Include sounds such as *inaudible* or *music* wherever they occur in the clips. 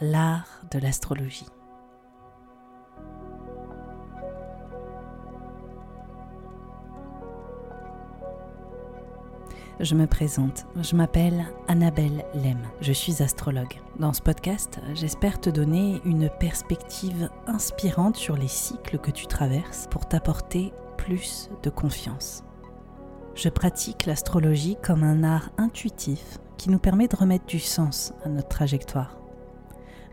L'art de l'astrologie. Je me présente, je m'appelle Annabelle Lem, je suis astrologue. Dans ce podcast, j'espère te donner une perspective inspirante sur les cycles que tu traverses pour t'apporter plus de confiance. Je pratique l'astrologie comme un art intuitif qui nous permet de remettre du sens à notre trajectoire.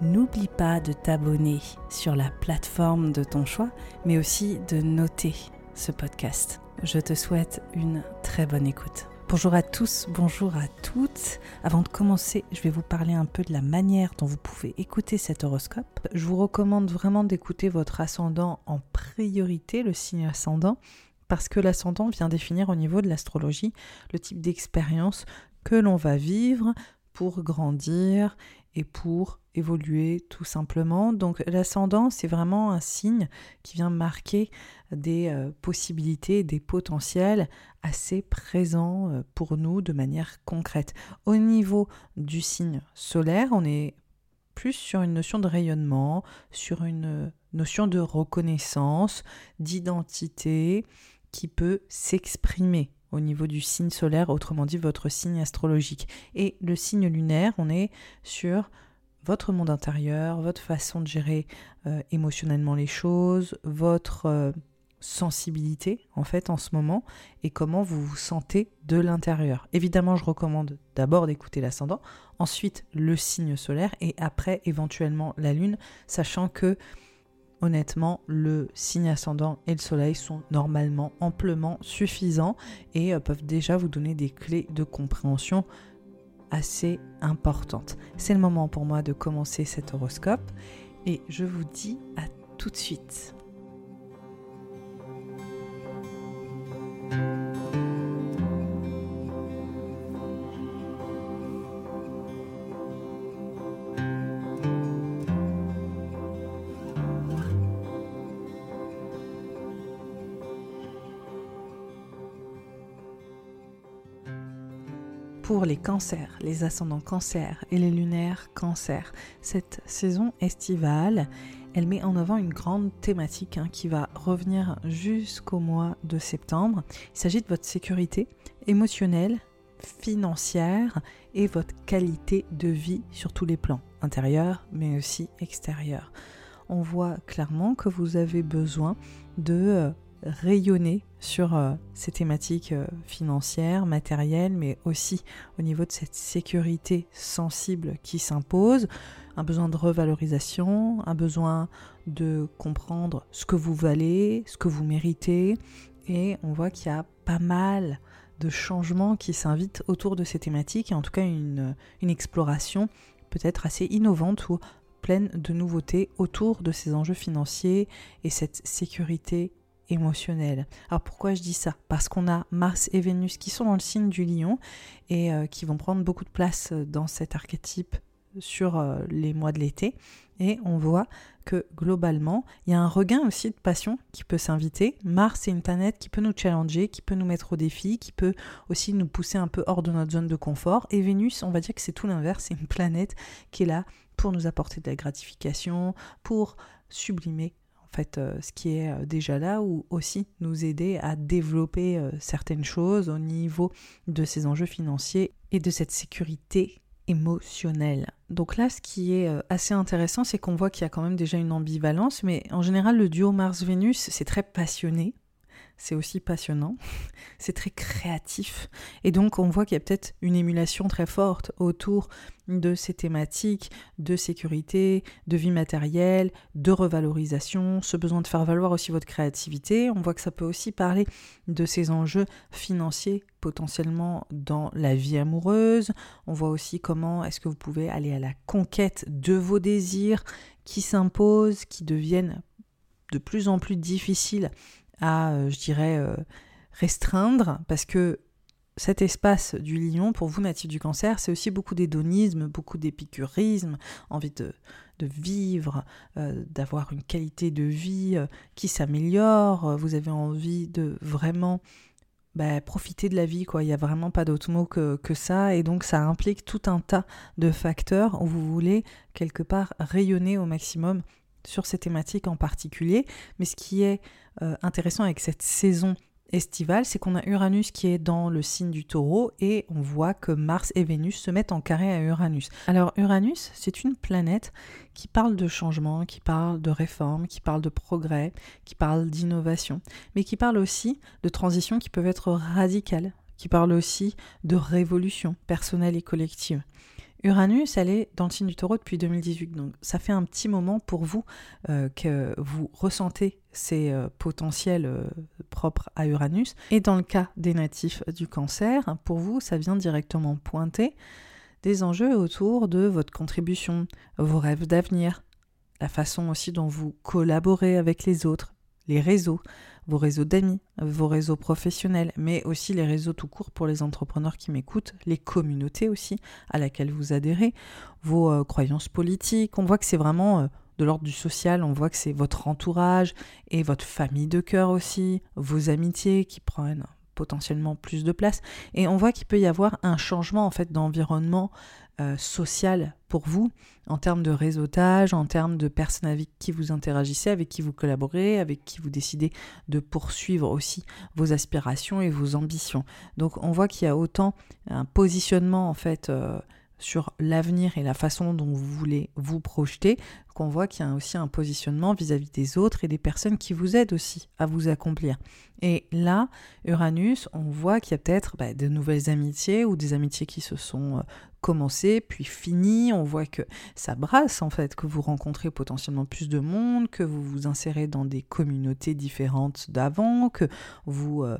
n'oublie pas de t'abonner sur la plateforme de ton choix, mais aussi de noter ce podcast. Je te souhaite une très bonne écoute. Bonjour à tous, bonjour à toutes. Avant de commencer, je vais vous parler un peu de la manière dont vous pouvez écouter cet horoscope. Je vous recommande vraiment d'écouter votre ascendant en priorité, le signe ascendant, parce que l'ascendant vient définir au niveau de l'astrologie le type d'expérience que l'on va vivre pour grandir et pour évoluer tout simplement. Donc l'ascendant, c'est vraiment un signe qui vient marquer des euh, possibilités, des potentiels assez présents euh, pour nous de manière concrète. Au niveau du signe solaire, on est plus sur une notion de rayonnement, sur une euh, notion de reconnaissance, d'identité qui peut s'exprimer au niveau du signe solaire, autrement dit votre signe astrologique. Et le signe lunaire, on est sur votre monde intérieur, votre façon de gérer euh, émotionnellement les choses, votre euh, sensibilité en fait en ce moment et comment vous vous sentez de l'intérieur. Évidemment, je recommande d'abord d'écouter l'ascendant, ensuite le signe solaire et après éventuellement la lune, sachant que honnêtement, le signe ascendant et le soleil sont normalement amplement suffisants et euh, peuvent déjà vous donner des clés de compréhension assez importante. C'est le moment pour moi de commencer cet horoscope et je vous dis à tout de suite. Pour les cancers, les ascendants cancers et les lunaires cancers. Cette saison estivale, elle met en avant une grande thématique hein, qui va revenir jusqu'au mois de septembre. Il s'agit de votre sécurité émotionnelle, financière et votre qualité de vie sur tous les plans, intérieur mais aussi extérieur. On voit clairement que vous avez besoin de euh, rayonner sur euh, ces thématiques euh, financières, matérielles, mais aussi au niveau de cette sécurité sensible qui s'impose. un besoin de revalorisation, un besoin de comprendre ce que vous valez, ce que vous méritez. Et on voit qu'il y a pas mal de changements qui s'invitent autour de ces thématiques, et en tout cas une, une exploration peut-être assez innovante ou pleine de nouveautés autour de ces enjeux financiers et cette sécurité Alors pourquoi je dis ça? Parce qu'on a Mars et Vénus qui sont dans le signe du lion et euh, qui vont prendre beaucoup de place dans cet archétype sur euh, les mois de l'été. Et on voit que globalement, il y a un regain aussi de passion qui peut s'inviter. Mars, c'est une planète qui peut nous challenger, qui peut nous mettre au défi, qui peut aussi nous pousser un peu hors de notre zone de confort. Et Vénus, on va dire que c'est tout l'inverse, c'est une planète qui est là pour nous apporter de la gratification, pour sublimer fait euh, ce qui est euh, déjà là ou aussi nous aider à développer euh, certaines choses au niveau de ces enjeux financiers et de cette sécurité émotionnelle. Donc là, ce qui est assez intéressant, c'est qu'on voit qu'il y a quand même déjà une ambivalence, mais en général, le duo Mars-Vénus, c'est très passionné c'est aussi passionnant, *laughs* c'est très créatif. Et donc on voit qu'il y a peut-être une émulation très forte autour de ces thématiques de sécurité, de vie matérielle, de revalorisation, ce besoin de faire valoir aussi votre créativité. On voit que ça peut aussi parler de ces enjeux financiers potentiellement dans la vie amoureuse. On voit aussi comment est-ce que vous pouvez aller à la conquête de vos désirs qui s'imposent, qui deviennent de plus en plus difficiles à, euh, je dirais, euh, restreindre, parce que cet espace du lion, pour vous, natif du cancer, c'est aussi beaucoup d'hédonisme, beaucoup d'épicurisme, envie de, vivre, euh, d'avoir une qualité de vie qui s'améliore, vous avez envie de vraiment bah, profiter de la vie, quoi. Il n'y a vraiment pas d'autre mot que, que, ça, et donc ça implique tout un tas de facteurs où vous voulez quelque part rayonner au maximum sur ces thématiques en particulier. Mais ce qui est euh, intéressant avec cette saison estivale, c'est qu'on a Uranus qui est dans le signe du taureau et on voit que Mars et Vénus se mettent en carré à Uranus. Alors Uranus, c'est une planète qui parle de changement, qui parle de réforme, qui parle de progrès, qui parle d'innovation, mais qui parle aussi de transitions qui peuvent être radicales, qui parle aussi de révolution personnelle et collective. Uranus, elle est dans le signe du taureau depuis 2018, donc ça fait un petit moment pour vous euh, que vous ressentez ces euh, potentiels euh, propres à Uranus. Et dans le cas des natifs du cancer, pour vous, ça vient directement pointer des enjeux autour de votre contribution, vos rêves d'avenir, la façon aussi dont vous collaborez avec les autres, les réseaux, vos réseaux d'amis, vos réseaux professionnels, mais aussi les réseaux tout court pour les entrepreneurs qui m'écoutent, les communautés aussi à laquelle vous adhérez, vos euh, croyances politiques. On voit que c'est vraiment euh, de l'ordre du social, on voit que c'est votre entourage et votre famille de cœur aussi, vos amitiés qui prennent potentiellement plus de place. Et on voit qu'il peut y avoir un changement en fait d'environnement euh, social pour vous en termes de réseautage, en termes de personnes avec qui vous interagissez, avec qui vous collaborez, avec qui vous décidez de poursuivre aussi vos aspirations et vos ambitions. Donc on voit qu'il y a autant un positionnement en fait euh, sur l'avenir et la façon dont vous voulez vous projeter, qu'on voit qu'il y a aussi un positionnement vis-à-vis des autres et des personnes qui vous aident aussi à vous accomplir. Et là, Uranus, on voit qu'il y a peut-être bah, de nouvelles amitiés ou des amitiés qui se sont euh, commencées puis finies. On voit que ça brasse en fait, que vous rencontrez potentiellement plus de monde, que vous vous insérez dans des communautés différentes d'avant, que vous... Euh,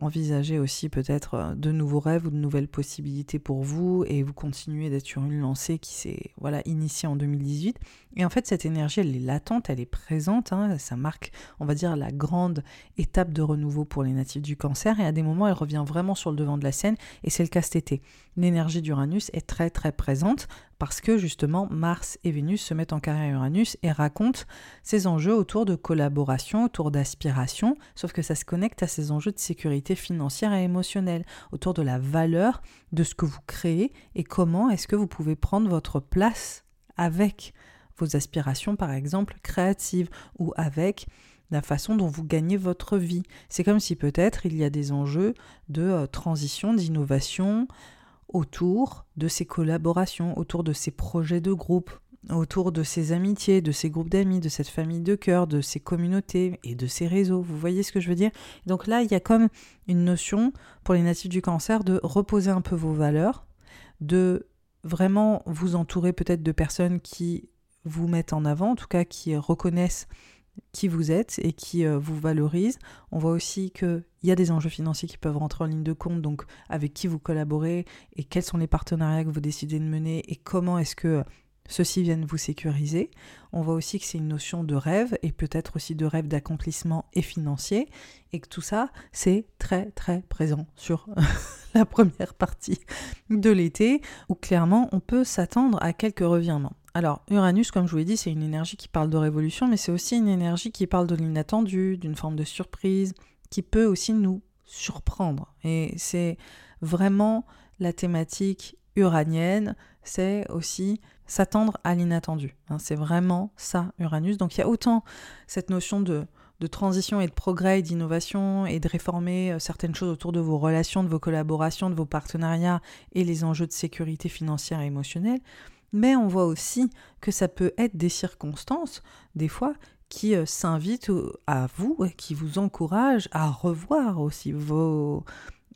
envisager aussi peut-être euh, de nouveaux rêves ou de nouvelles possibilités pour vous et vous continuez d'être sur une lancée qui s'est voilà initiée en 2018 et en fait cette énergie elle est latente elle est présente hein. ça marque on va dire la grande étape de renouveau pour les natifs du cancer. Et à des moments elle revient vraiment sur le devant de la scène et c'est le cas cet été. L'énergie d'Uranus est très très présente parce que justement Mars et Vénus se mettent en carré Uranus et racontent ces enjeux autour de collaboration, autour d'aspiration, sauf que ça se connecte à ces enjeux de sécurité financière et émotionnelle, autour de la valeur de ce que vous créez et comment est-ce que vous pouvez prendre votre place avec vos aspirations par exemple créatives ou avec la façon dont vous gagnez votre vie. C'est comme si peut-être il y a des enjeux de euh, transition, d'innovation, autour de ces collaborations, autour de ces projets de groupe, autour de ces amitiés, de ces groupes d'amis, de cette famille de cœur, de ces communautés et de ces réseaux. Vous voyez ce que je veux dire? Donc là, il y a comme une notion pour les natifs du cancer de reposer un peu vos valeurs, de vraiment vous entourer peut-être de personnes qui vous mettent en avant, en tout cas qui reconnaissent qui vous êtes et qui euh, vous valorisent. On voit aussi qu'il y a des enjeux financiers qui peuvent rentrer en ligne de compte, donc avec qui vous collaborez et quels sont les partenariats que vous décidez de mener et comment est-ce que ceux-ci viennent vous sécuriser. On voit aussi que c'est une notion de rêve et peut-être aussi de rêve d'accomplissement et financier et que tout ça, c'est très très présent sur *laughs* la première partie de l'été où clairement on peut s'attendre à quelques revirements. Alors Uranus, comme je vous l'ai dit, c'est une énergie qui parle de révolution, mais c'est aussi une énergie qui parle de l'inattendu, d'une forme de surprise, qui peut aussi nous surprendre. Et c'est vraiment la thématique uranienne, c'est aussi s'attendre à l'inattendu. Hein. c'est vraiment ça, Uranus. Donc il y a autant cette notion de, transition et de progrès et d'innovation et de réformer euh, certaines choses autour de vos relations, de vos collaborations, de vos partenariats et les enjeux de sécurité financière et émotionnelle. Mais on voit aussi que ça peut être des circonstances, des fois, qui euh, s'invitent à vous et qui vous encouragent à revoir aussi vos,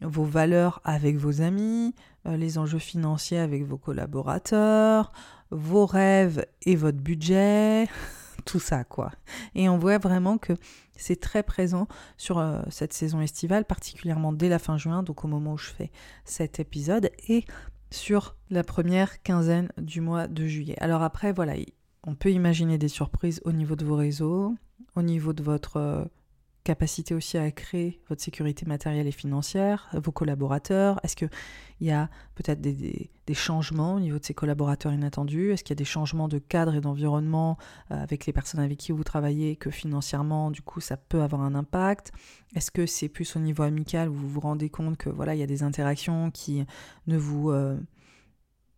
vos valeurs avec vos amis, euh, les enjeux financiers avec vos collaborateurs, vos rêves et votre budget, *laughs* tout ça quoi. Et on voit vraiment que c'est très présent sur euh, cette saison estivale, particulièrement dès la fin juin, donc au moment où je fais cet épisode, et sur la première quinzaine du mois de juillet. Alors après, voilà, on peut imaginer des surprises au niveau de vos réseaux, au niveau de votre euh, capacité aussi à créer votre sécurité matérielle et financière, vos collaborateurs? Est-ce qu'il y a peut-être des, changements au niveau de ces collaborateurs inattendus? Est-ce qu'il y a des changements de cadre et d'environnement euh, avec les personnes avec qui vous travaillez que financièrement, du coup, ça peut avoir un impact? Est-ce que c'est plus au niveau amical où vous vous rendez compte que voilà, il y a des interactions qui ne vous euh,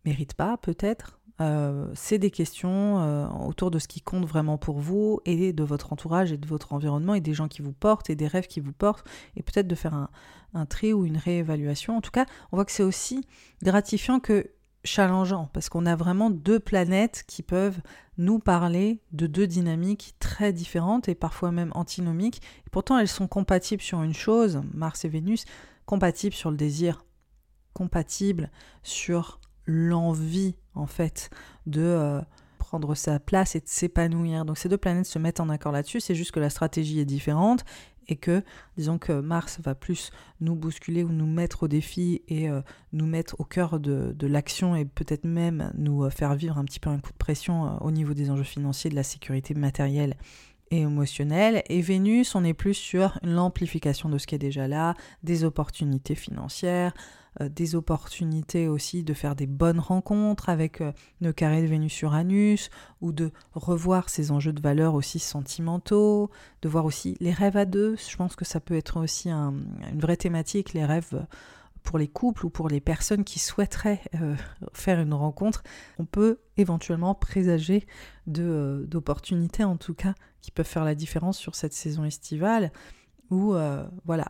méritent pas peut-être? Euh, c'est des questions euh, autour de ce qui compte vraiment pour vous et de votre entourage et de votre environnement et des gens qui vous portent et des rêves qui vous portent et peut-être de faire un, un tri ou une réévaluation. En tout cas, on voit que c'est aussi gratifiant que challengeant parce qu'on a vraiment deux planètes qui peuvent nous parler de deux dynamiques très différentes et parfois même antinomiques. Et pourtant, elles sont compatibles sur une chose, Mars et Vénus, compatibles sur le désir, compatibles sur l'envie en fait de euh, prendre sa place et de s'épanouir. Donc ces deux planètes se mettent en accord là-dessus, c'est juste que la stratégie est différente et que disons que Mars va plus nous bousculer ou nous mettre au défi et euh, nous mettre au cœur de, l'action et peut-être même nous euh, faire vivre un petit peu un coup de pression au niveau des enjeux financiers, de la sécurité matérielle et émotionnelle. Et Vénus, on est plus sur l'amplification de ce qui est déjà là, des opportunités financières, euh, des opportunités aussi de faire des bonnes rencontres avec euh, le carré de Vénus-Uranus, ou de revoir ces enjeux de valeur aussi sentimentaux, de voir aussi les rêves à deux. Je pense que ça peut être aussi une vraie thématique, les rêves pour les couples ou pour les personnes qui souhaiteraient euh, *laughs* faire une rencontre, on peut éventuellement présager d'opportunités en tout cas qui peuvent faire la différence sur cette saison estivale où voilà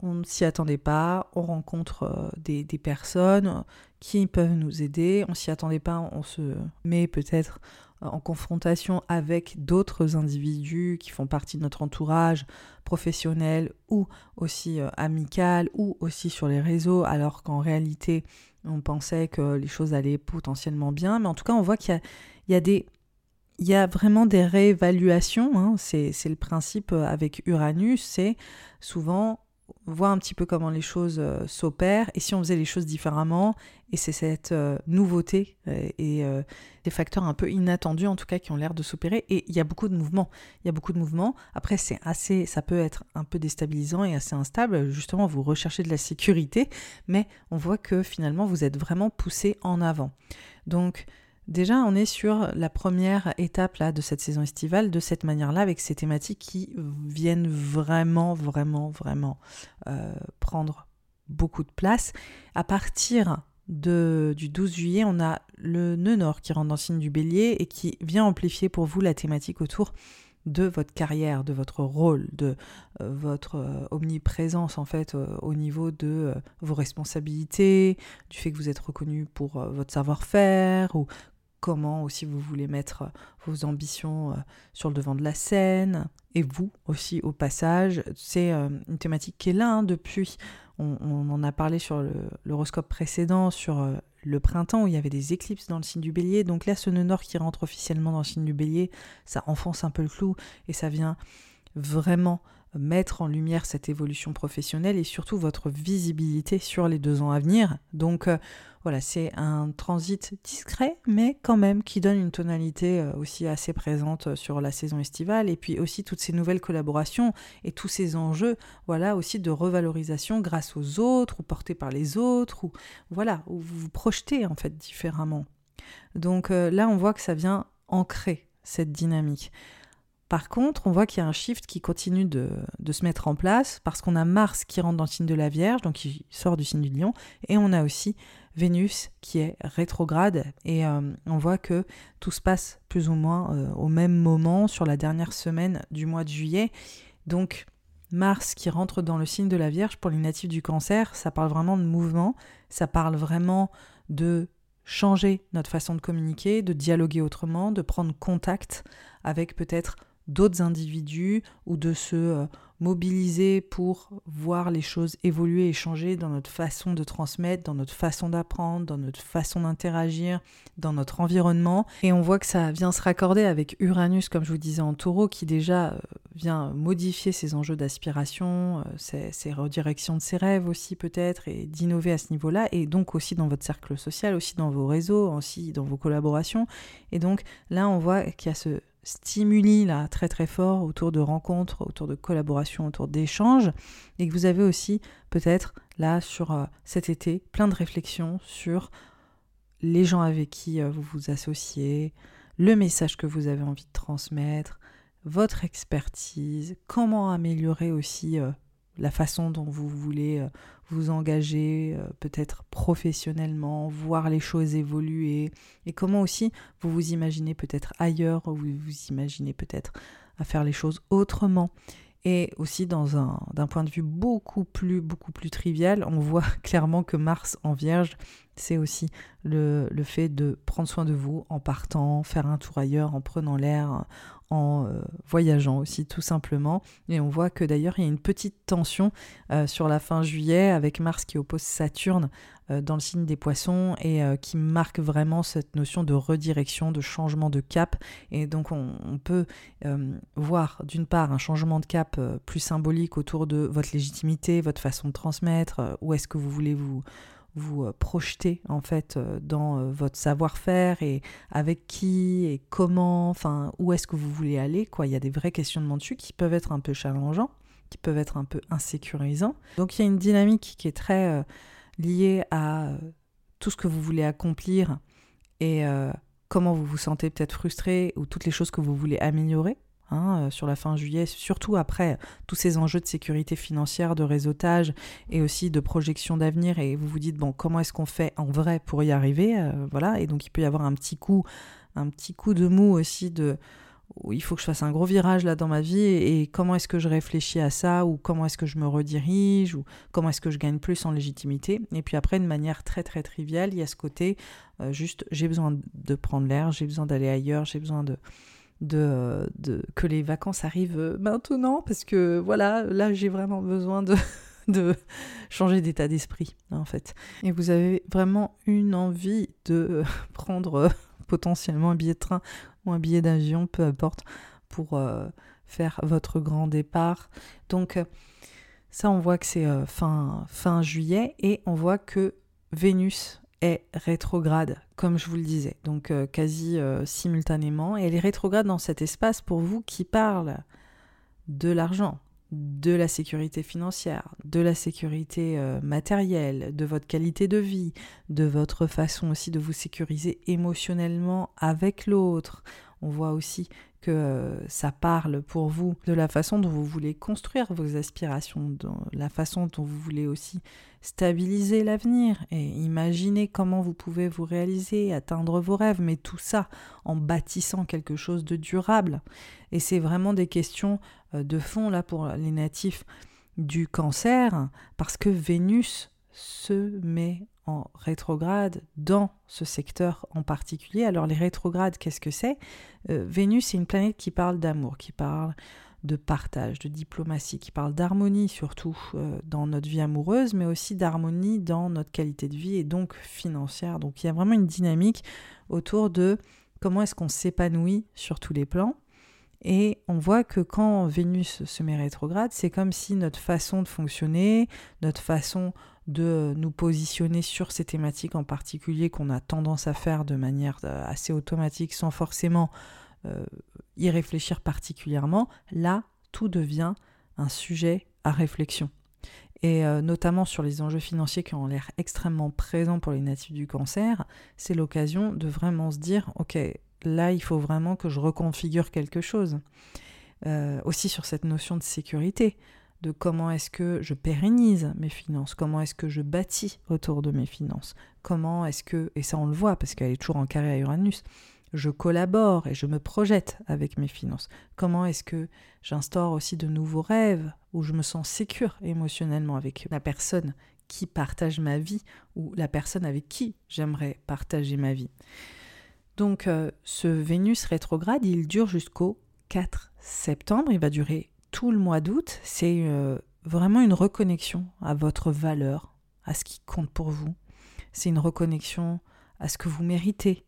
on ne s'y attendait pas, on rencontre euh, des, personnes qui peuvent nous aider, on s'y attendait pas, on se met peut-être euh, en confrontation avec d'autres individus qui font partie de notre entourage professionnel ou aussi euh, amical ou aussi sur les réseaux, alors qu'en réalité on pensait que les choses allaient potentiellement bien, mais en tout cas on voit qu'il y a, des il y a vraiment des réévaluations, hein. c'est le principe avec Uranus, c'est souvent voir un petit peu comment les choses euh, s'opèrent et si on faisait les choses différemment. Et c'est cette euh, nouveauté euh, et des facteurs un peu inattendus en tout cas qui ont l'air de s'opérer. Et il y a beaucoup de mouvements. Il y a beaucoup de mouvements. Après, c'est assez, ça peut être un peu déstabilisant et assez instable. Justement, vous recherchez de la sécurité, mais on voit que finalement vous êtes vraiment poussé en avant. Donc Déjà, on est sur la première étape là, de cette saison estivale, de cette manière-là, avec ces thématiques qui viennent vraiment, vraiment, vraiment euh, prendre beaucoup de place. À partir du 12 juillet, on a le nœud nord qui rentre dans le signe du bélier et qui vient amplifier pour vous la thématique autour de votre carrière, de votre rôle, de euh, votre euh, omniprésence en fait au niveau de vos responsabilités, du fait que vous êtes reconnu pour votre savoir-faire ou comment aussi vous voulez mettre euh, vos ambitions euh, sur le devant de la scène, et vous aussi au passage. C'est euh, une thématique qui est là hein, depuis. On, en a parlé sur l'horoscope précédent, sur le printemps où il y avait des éclipses dans le signe du bélier. Donc là, ce nœud nord qui rentre officiellement dans le signe du bélier, ça enfonce un peu le clou et ça vient vraiment mettre en lumière cette évolution professionnelle et surtout votre visibilité sur les deux ans à venir. Donc euh, voilà, c'est un transit discret, mais quand même qui donne une tonalité euh, aussi assez présente euh, sur la saison estivale et puis aussi toutes ces nouvelles collaborations et tous ces enjeux, voilà, aussi de revalorisation grâce aux autres ou portés par les autres ou voilà, où vous vous projetez en fait différemment. Donc là, on voit que ça vient ancrer cette dynamique. Par contre, on voit qu'il y a un shift qui continue de, se mettre en place parce qu'on a Mars qui rentre dans le signe de la Vierge, donc qui sort du signe du Lion, et on a aussi Vénus qui est rétrograde. Et euh, on voit que tout se passe plus ou moins euh, au même moment sur la dernière semaine du mois de juillet. Donc Mars qui rentre dans le signe de la Vierge pour les natifs du cancer, ça parle vraiment de mouvement, ça parle vraiment de changer notre façon de communiquer, de dialoguer autrement, de prendre contact avec peut-être d'autres individus ou de se euh, mobiliser pour voir les choses évoluer et changer dans notre façon de transmettre, dans notre façon d'apprendre, dans notre façon d'interagir, dans notre environnement. Et on voit que ça vient se raccorder avec Uranus, comme je vous disais en taureau, qui déjà euh, vient modifier ses enjeux d'aspiration, euh, ses, redirections de ses rêves aussi peut-être, et d'innover à ce niveau-là, et donc aussi dans votre cercle social, aussi dans vos réseaux, aussi dans vos collaborations. Et donc là, on voit qu'il y a ce stimuli là très très fort autour de rencontres, autour de collaborations, autour d'échanges, et que vous avez aussi peut-être là sur euh, cet été plein de réflexions sur les gens avec qui euh, vous vous associez, le message que vous avez envie de transmettre, votre expertise, comment améliorer aussi euh, la façon dont vous voulez euh, vous engager, euh, peut-être professionnellement, voir les choses évoluer, et comment aussi vous vous imaginez peut-être ailleurs, vous vous imaginez peut-être à faire les choses autrement. Et aussi dans un d'un point de vue beaucoup plus beaucoup plus trivial, on voit *laughs* clairement que Mars en Vierge, c'est aussi le, le, fait de prendre soin de vous en partant, faire un tour ailleurs, en prenant l'air, en euh, voyageant aussi tout simplement. Et on voit que d'ailleurs il y a une petite tension euh, sur la fin juillet avec Mars qui oppose Saturne euh, dans le signe des poissons et qui marque vraiment cette notion de redirection, de changement de cap. Et donc on, on peut voir d'une part un changement de cap plus symbolique autour de votre légitimité, votre façon de transmettre, où est-ce que vous voulez vous vous euh, projeter en fait euh, dans euh, votre savoir-faire et avec qui et comment, enfin où est-ce que vous voulez aller quoi. Il y a des vrais questionnements dessus qui peuvent être un peu challengeants, qui peuvent être un peu insécurisants. Donc il y a une dynamique qui est très liée à tout ce que vous voulez accomplir et comment vous vous sentez peut-être frustré ou toutes les choses que vous voulez améliorer. Hein, euh, sur la fin juillet, surtout après tous ces enjeux de sécurité financière, de réseautage et aussi de projection d'avenir. Et vous vous dites, bon, comment est-ce qu'on fait en vrai pour y arriver euh, Voilà, et donc il peut y avoir un petit coup, un petit coup de mou aussi de où il faut que je fasse un gros virage là dans ma vie. Et, comment est-ce que je réfléchis à ça? Ou comment est-ce que je me redirige? Ou comment est-ce que je gagne plus en légitimité? Et puis après de manière très très triviale il y a ce côté euh, juste j'ai besoin de prendre l'air j'ai besoin d'aller ailleurs j'ai besoin de de, que les vacances arrivent maintenant parce que voilà, là j'ai vraiment besoin de, *laughs* changer d'état d'esprit en fait. Et vous avez vraiment une envie de *laughs* prendre potentiellement un billet de train ou un billet d'avion, peu importe, pour euh, faire votre grand départ. Donc ça on voit que c'est euh, fin, fin juillet et on voit que Vénus est rétrograde, comme je vous le disais, donc euh, quasi euh, simultanément. Et elle est rétrograde dans cet espace pour vous qui parle de l'argent, de la sécurité financière, de la sécurité euh, matérielle, de votre qualité de vie, de votre façon aussi de vous sécuriser émotionnellement avec l'autre. On voit aussi que euh, ça parle pour vous de la façon dont vous voulez construire vos aspirations, de la façon dont vous voulez aussi stabiliser l'avenir et imaginer comment vous pouvez vous réaliser, atteindre vos rêves, mais tout ça en bâtissant quelque chose de durable. Et c'est vraiment des questions euh, de fond là pour les natifs du cancer, parce que Vénus se met en rétrograde dans ce secteur en particulier. Alors les rétrogrades, qu'est-ce que c'est? Euh, Vénus, c'est une planète qui parle d'amour, qui parle de partage, de diplomatie, qui parle d'harmonie surtout euh, dans notre vie amoureuse, mais aussi d'harmonie dans notre qualité de vie et donc financière. Donc il y a vraiment une dynamique autour de comment est-ce qu'on s'épanouit sur tous les plans. Et on voit que quand Vénus se met rétrograde, c'est comme si notre façon de fonctionner, notre façon de nous positionner sur ces thématiques en particulier qu'on a tendance à faire de manière euh, assez automatique sans forcément euh, y réfléchir particulièrement, là, tout devient un sujet à réflexion. Et euh, notamment sur les enjeux financiers qui ont l'air extrêmement présents pour les natifs du cancer, c'est l'occasion de vraiment se dire, ok, là, il faut vraiment que je reconfigure quelque chose. Aussi sur cette notion de sécurité, de comment est-ce que je pérennise mes finances, comment est-ce que je bâtis autour de mes finances, comment est-ce que, et ça on le voit parce qu'elle est toujours en carré à Uranus, je collabore et je me projette avec mes finances. Comment est-ce que j'instaure aussi de nouveaux rêves où je me sens sécure émotionnellement avec la personne qui partage ma vie ou la personne avec qui j'aimerais partager ma vie. Donc euh, ce Vénus rétrograde, il dure jusqu'au 4 septembre, il va durer le mois d'août. C'est euh, vraiment une reconnexion à votre valeur, à ce qui compte pour vous. C'est une reconnexion à ce que vous méritez,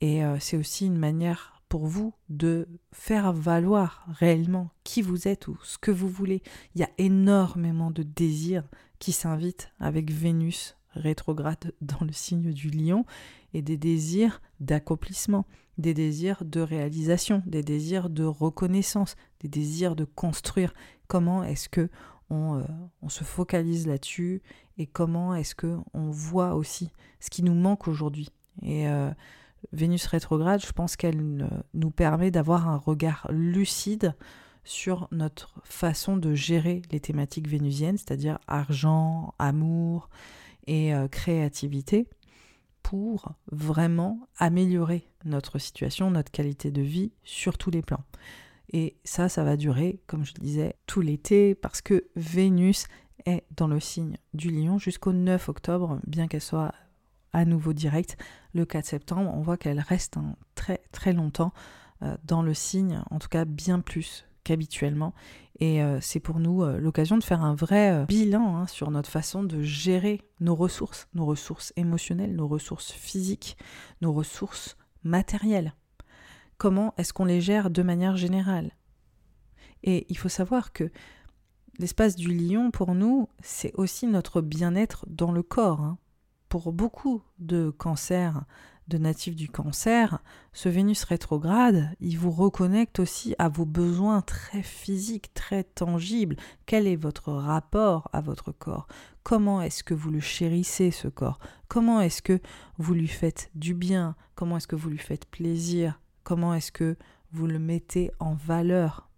et euh, c'est aussi une manière pour vous de faire valoir réellement qui vous êtes ou ce que vous voulez. Il y a énormément de désirs qui s'invitent avec Vénus rétrograde *laughs* dans le signe du lion et des désirs d'accomplissement, des désirs de réalisation, des désirs de reconnaissance, des désirs de construire. Comment est-ce que on, euh, se focalise là-dessus et comment est-ce que on voit aussi ce qui nous manque aujourd'hui? Et euh, Vénus rétrograde, je pense qu'elle nous permet d'avoir un regard lucide sur notre façon de gérer les thématiques vénusiennes, c'est-à-dire argent, amour et euh, créativité, pour vraiment améliorer notre situation, notre qualité de vie sur tous les plans. Et ça, ça va durer, comme je le disais, tout l'été, parce que Vénus est dans le signe du lion jusqu'au 9 octobre, bien qu'elle soit à nouveau direct le 4 septembre. On voit qu'elle reste très très longtemps euh, dans le signe, en tout cas bien plus qu'habituellement. Et euh, c'est pour nous euh, l'occasion de faire un vrai bilan hein, sur notre façon de gérer nos ressources, nos ressources émotionnelles, nos ressources physiques, nos ressources matérielles. Comment est-ce qu'on les gère de manière générale? Et il faut savoir que l'espace du lion, pour nous, c'est aussi notre bien-être dans le corps. Hein pour beaucoup de cancers, de natifs du cancer, ce Vénus rétrograde, il vous reconnecte aussi à vos besoins très physiques, très tangibles. Quel est votre rapport à votre corps? Comment est-ce que vous le chérissez, ce corps? Comment est-ce que vous lui faites du bien? Comment est-ce que vous lui faites plaisir? Comment est-ce que vous le mettez en valeur?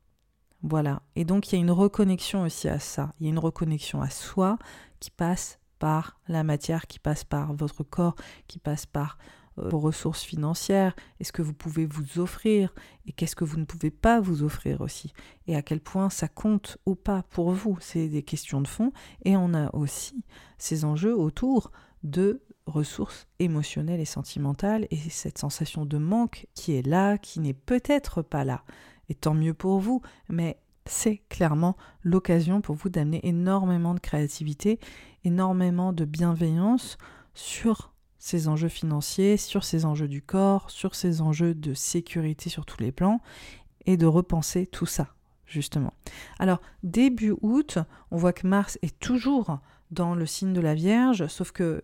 Voilà. Et donc il y a une reconnexion aussi à ça. Il y a une reconnexion à soi qui passe par la matière, qui passe par votre corps, qui passe par vos ressources financières, est-ce que vous pouvez vous offrir et qu'est-ce que vous ne pouvez pas vous offrir aussi et à quel point ça compte ou pas pour vous. C'est des questions de fond et on a aussi ces enjeux autour de ressources émotionnelles et sentimentales et cette sensation de manque qui est là, qui n'est peut-être pas là. Et tant mieux pour vous, mais c'est clairement l'occasion pour vous d'amener énormément de créativité, énormément de bienveillance sur ces enjeux financiers, sur ces enjeux du corps, sur ces enjeux de sécurité sur tous les plans, et de repenser tout ça, justement. Alors, début août, on voit que Mars est toujours dans le signe de la Vierge, sauf que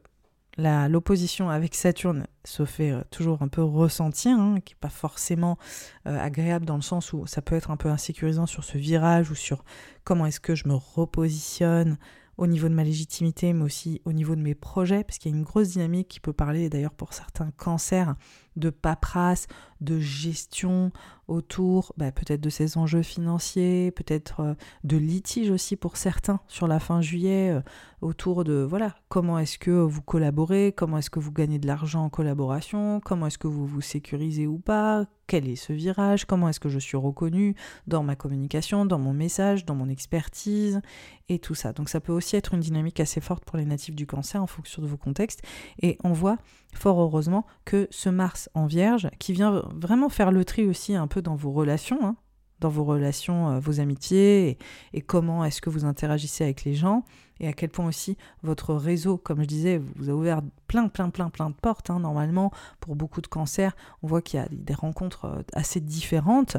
l'opposition avec Saturne se fait euh, toujours un peu ressentir, hein, qui n'est pas forcément euh, agréable dans le sens où ça peut être un peu insécurisant sur ce virage ou sur comment est-ce que je me repositionne au niveau de ma légitimité, mais aussi au niveau de mes projets, parce qu'il y a une grosse dynamique qui peut parler d'ailleurs pour certains cancers de paperasse, de gestion autour bah, peut-être de ces enjeux financiers, peut-être euh, de litige aussi pour certains sur la fin juillet, euh, autour de voilà comment est-ce que vous collaborez, comment est-ce que vous gagnez de l'argent en collaboration, comment est-ce que vous vous sécurisez ou pas, quel est ce virage, comment est-ce que je suis reconnu dans ma communication, dans mon message, dans mon expertise et tout ça. Donc ça peut aussi être une dynamique assez forte pour les natifs du cancer en fonction de vos contextes et on voit fort heureusement que ce Mars en Vierge, qui vient vraiment faire le tri aussi un peu dans vos relations, hein, dans vos relations, euh, vos amitiés, et, comment est-ce que vous interagissez avec les gens, et à quel point aussi votre réseau, comme je disais, vous a ouvert plein, plein, plein, plein de portes. Hein. Normalement, pour beaucoup de cancers, on voit qu'il y a des rencontres euh, assez différentes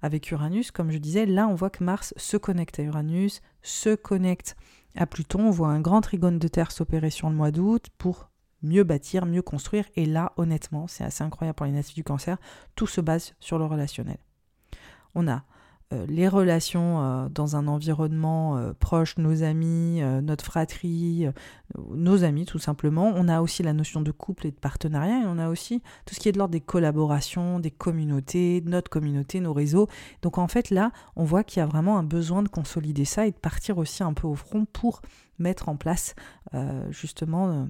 avec Uranus. Comme je disais, là, on voit que Mars se connecte à Uranus, se connecte à Pluton. On voit un grand trigone de Terre s'opérer sur le mois d'août pour mieux bâtir, mieux construire. Et là, honnêtement, c'est assez incroyable pour les natifs du cancer, tout se base sur le relationnel. On a euh, les relations euh, dans un environnement euh, proche, nos amis, notre fratrie, nos amis tout simplement. On a aussi la notion de couple et de partenariat et on a aussi tout ce qui est de l'ordre des collaborations, des communautés, notre communauté, nos réseaux. Donc en fait là, on voit qu'il y a vraiment un besoin de consolider ça et de partir aussi un peu au front pour mettre en place justement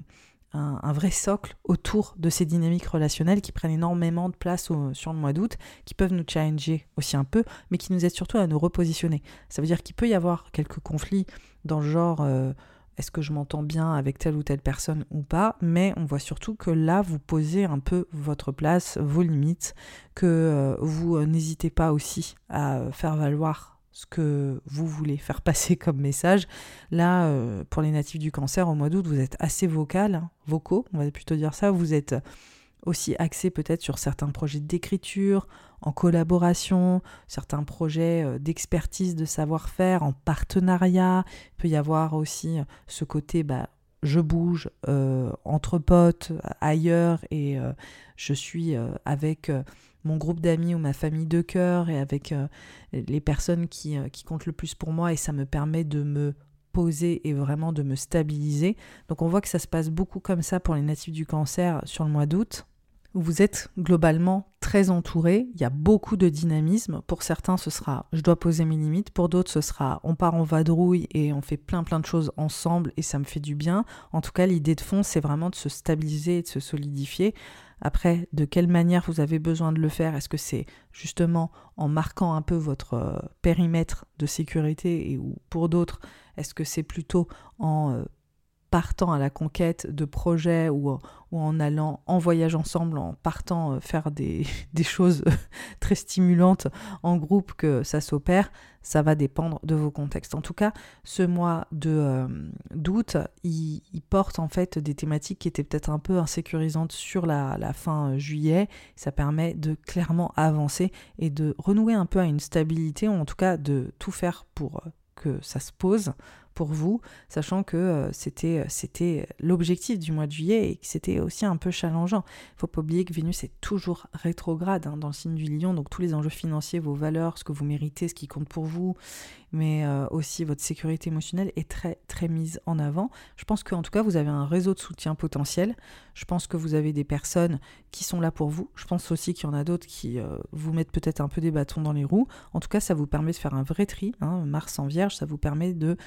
un, vrai socle autour de ces dynamiques relationnelles qui prennent énormément de place sur le mois d'août, qui peuvent nous challenger aussi un peu, mais qui nous aident surtout à nous repositionner. Ça veut dire qu'il peut y avoir quelques conflits dans le genre euh, est-ce que je m'entends bien avec telle ou telle personne ou pas, mais on voit surtout que là, vous posez un peu votre place, vos limites, que euh, vous euh, n'hésitez pas aussi à faire valoir ce que vous voulez faire *laughs* passer comme message. Là, euh, pour les natifs du cancer, au mois d'août, vous êtes assez vocal, hein, vocaux, on va plutôt dire ça. Vous êtes aussi axé peut-être sur certains projets d'écriture, en collaboration, certains projets euh, d'expertise, de savoir-faire, en partenariat. Il peut y avoir aussi ce côté, bah, je bouge euh, entre potes, ailleurs, et je suis avec mon groupe d'amis ou ma famille de cœur et avec euh, les personnes qui, euh, qui comptent le plus pour moi et ça me permet de me poser et vraiment de me stabiliser. Donc on voit que ça se passe beaucoup comme ça pour les natifs du cancer sur le mois d'août vous êtes globalement très entouré, il y a beaucoup de dynamisme. Pour certains, ce sera je dois poser mes limites, pour d'autres, ce sera on part en vadrouille et on fait plein plein de choses ensemble et ça me fait du bien. En tout cas, l'idée de fond, c'est vraiment de se stabiliser et de se solidifier. Après, de quelle manière vous avez besoin de le faire? Est-ce que c'est justement en marquant un peu votre euh, périmètre de sécurité et ou pour d'autres, est-ce que c'est plutôt en euh, partant à la conquête de projets ou, en allant en voyage ensemble, en partant euh, faire des, *laughs* choses *laughs* très stimulantes en groupe que ça s'opère, ça va dépendre de vos contextes. En tout cas, ce mois de euh, d'août, il, porte en fait des thématiques qui étaient peut-être un peu insécurisantes sur la, fin juillet. Ça permet de clairement avancer et de renouer un peu à une stabilité, ou en tout cas de tout faire pour euh, que ça se pose pour vous, sachant que euh, c'était, euh, c'était l'objectif du mois de juillet et que c'était aussi un peu challengeant. Il faut pas oublier que Vénus est toujours rétrograde hein, dans le signe du lion, donc tous les enjeux financiers, vos valeurs, ce que vous méritez, ce qui compte pour vous, mais euh, aussi votre sécurité émotionnelle est très très mise en avant. Je pense qu'en tout cas, vous avez un réseau de soutien potentiel. Je pense que vous avez des personnes qui sont là pour vous. Je pense aussi qu'il y en a d'autres qui vous mettent peut-être un peu des bâtons dans les roues. En tout cas, ça vous permet de faire un vrai tri. Hein. Mars en vierge, ça vous permet de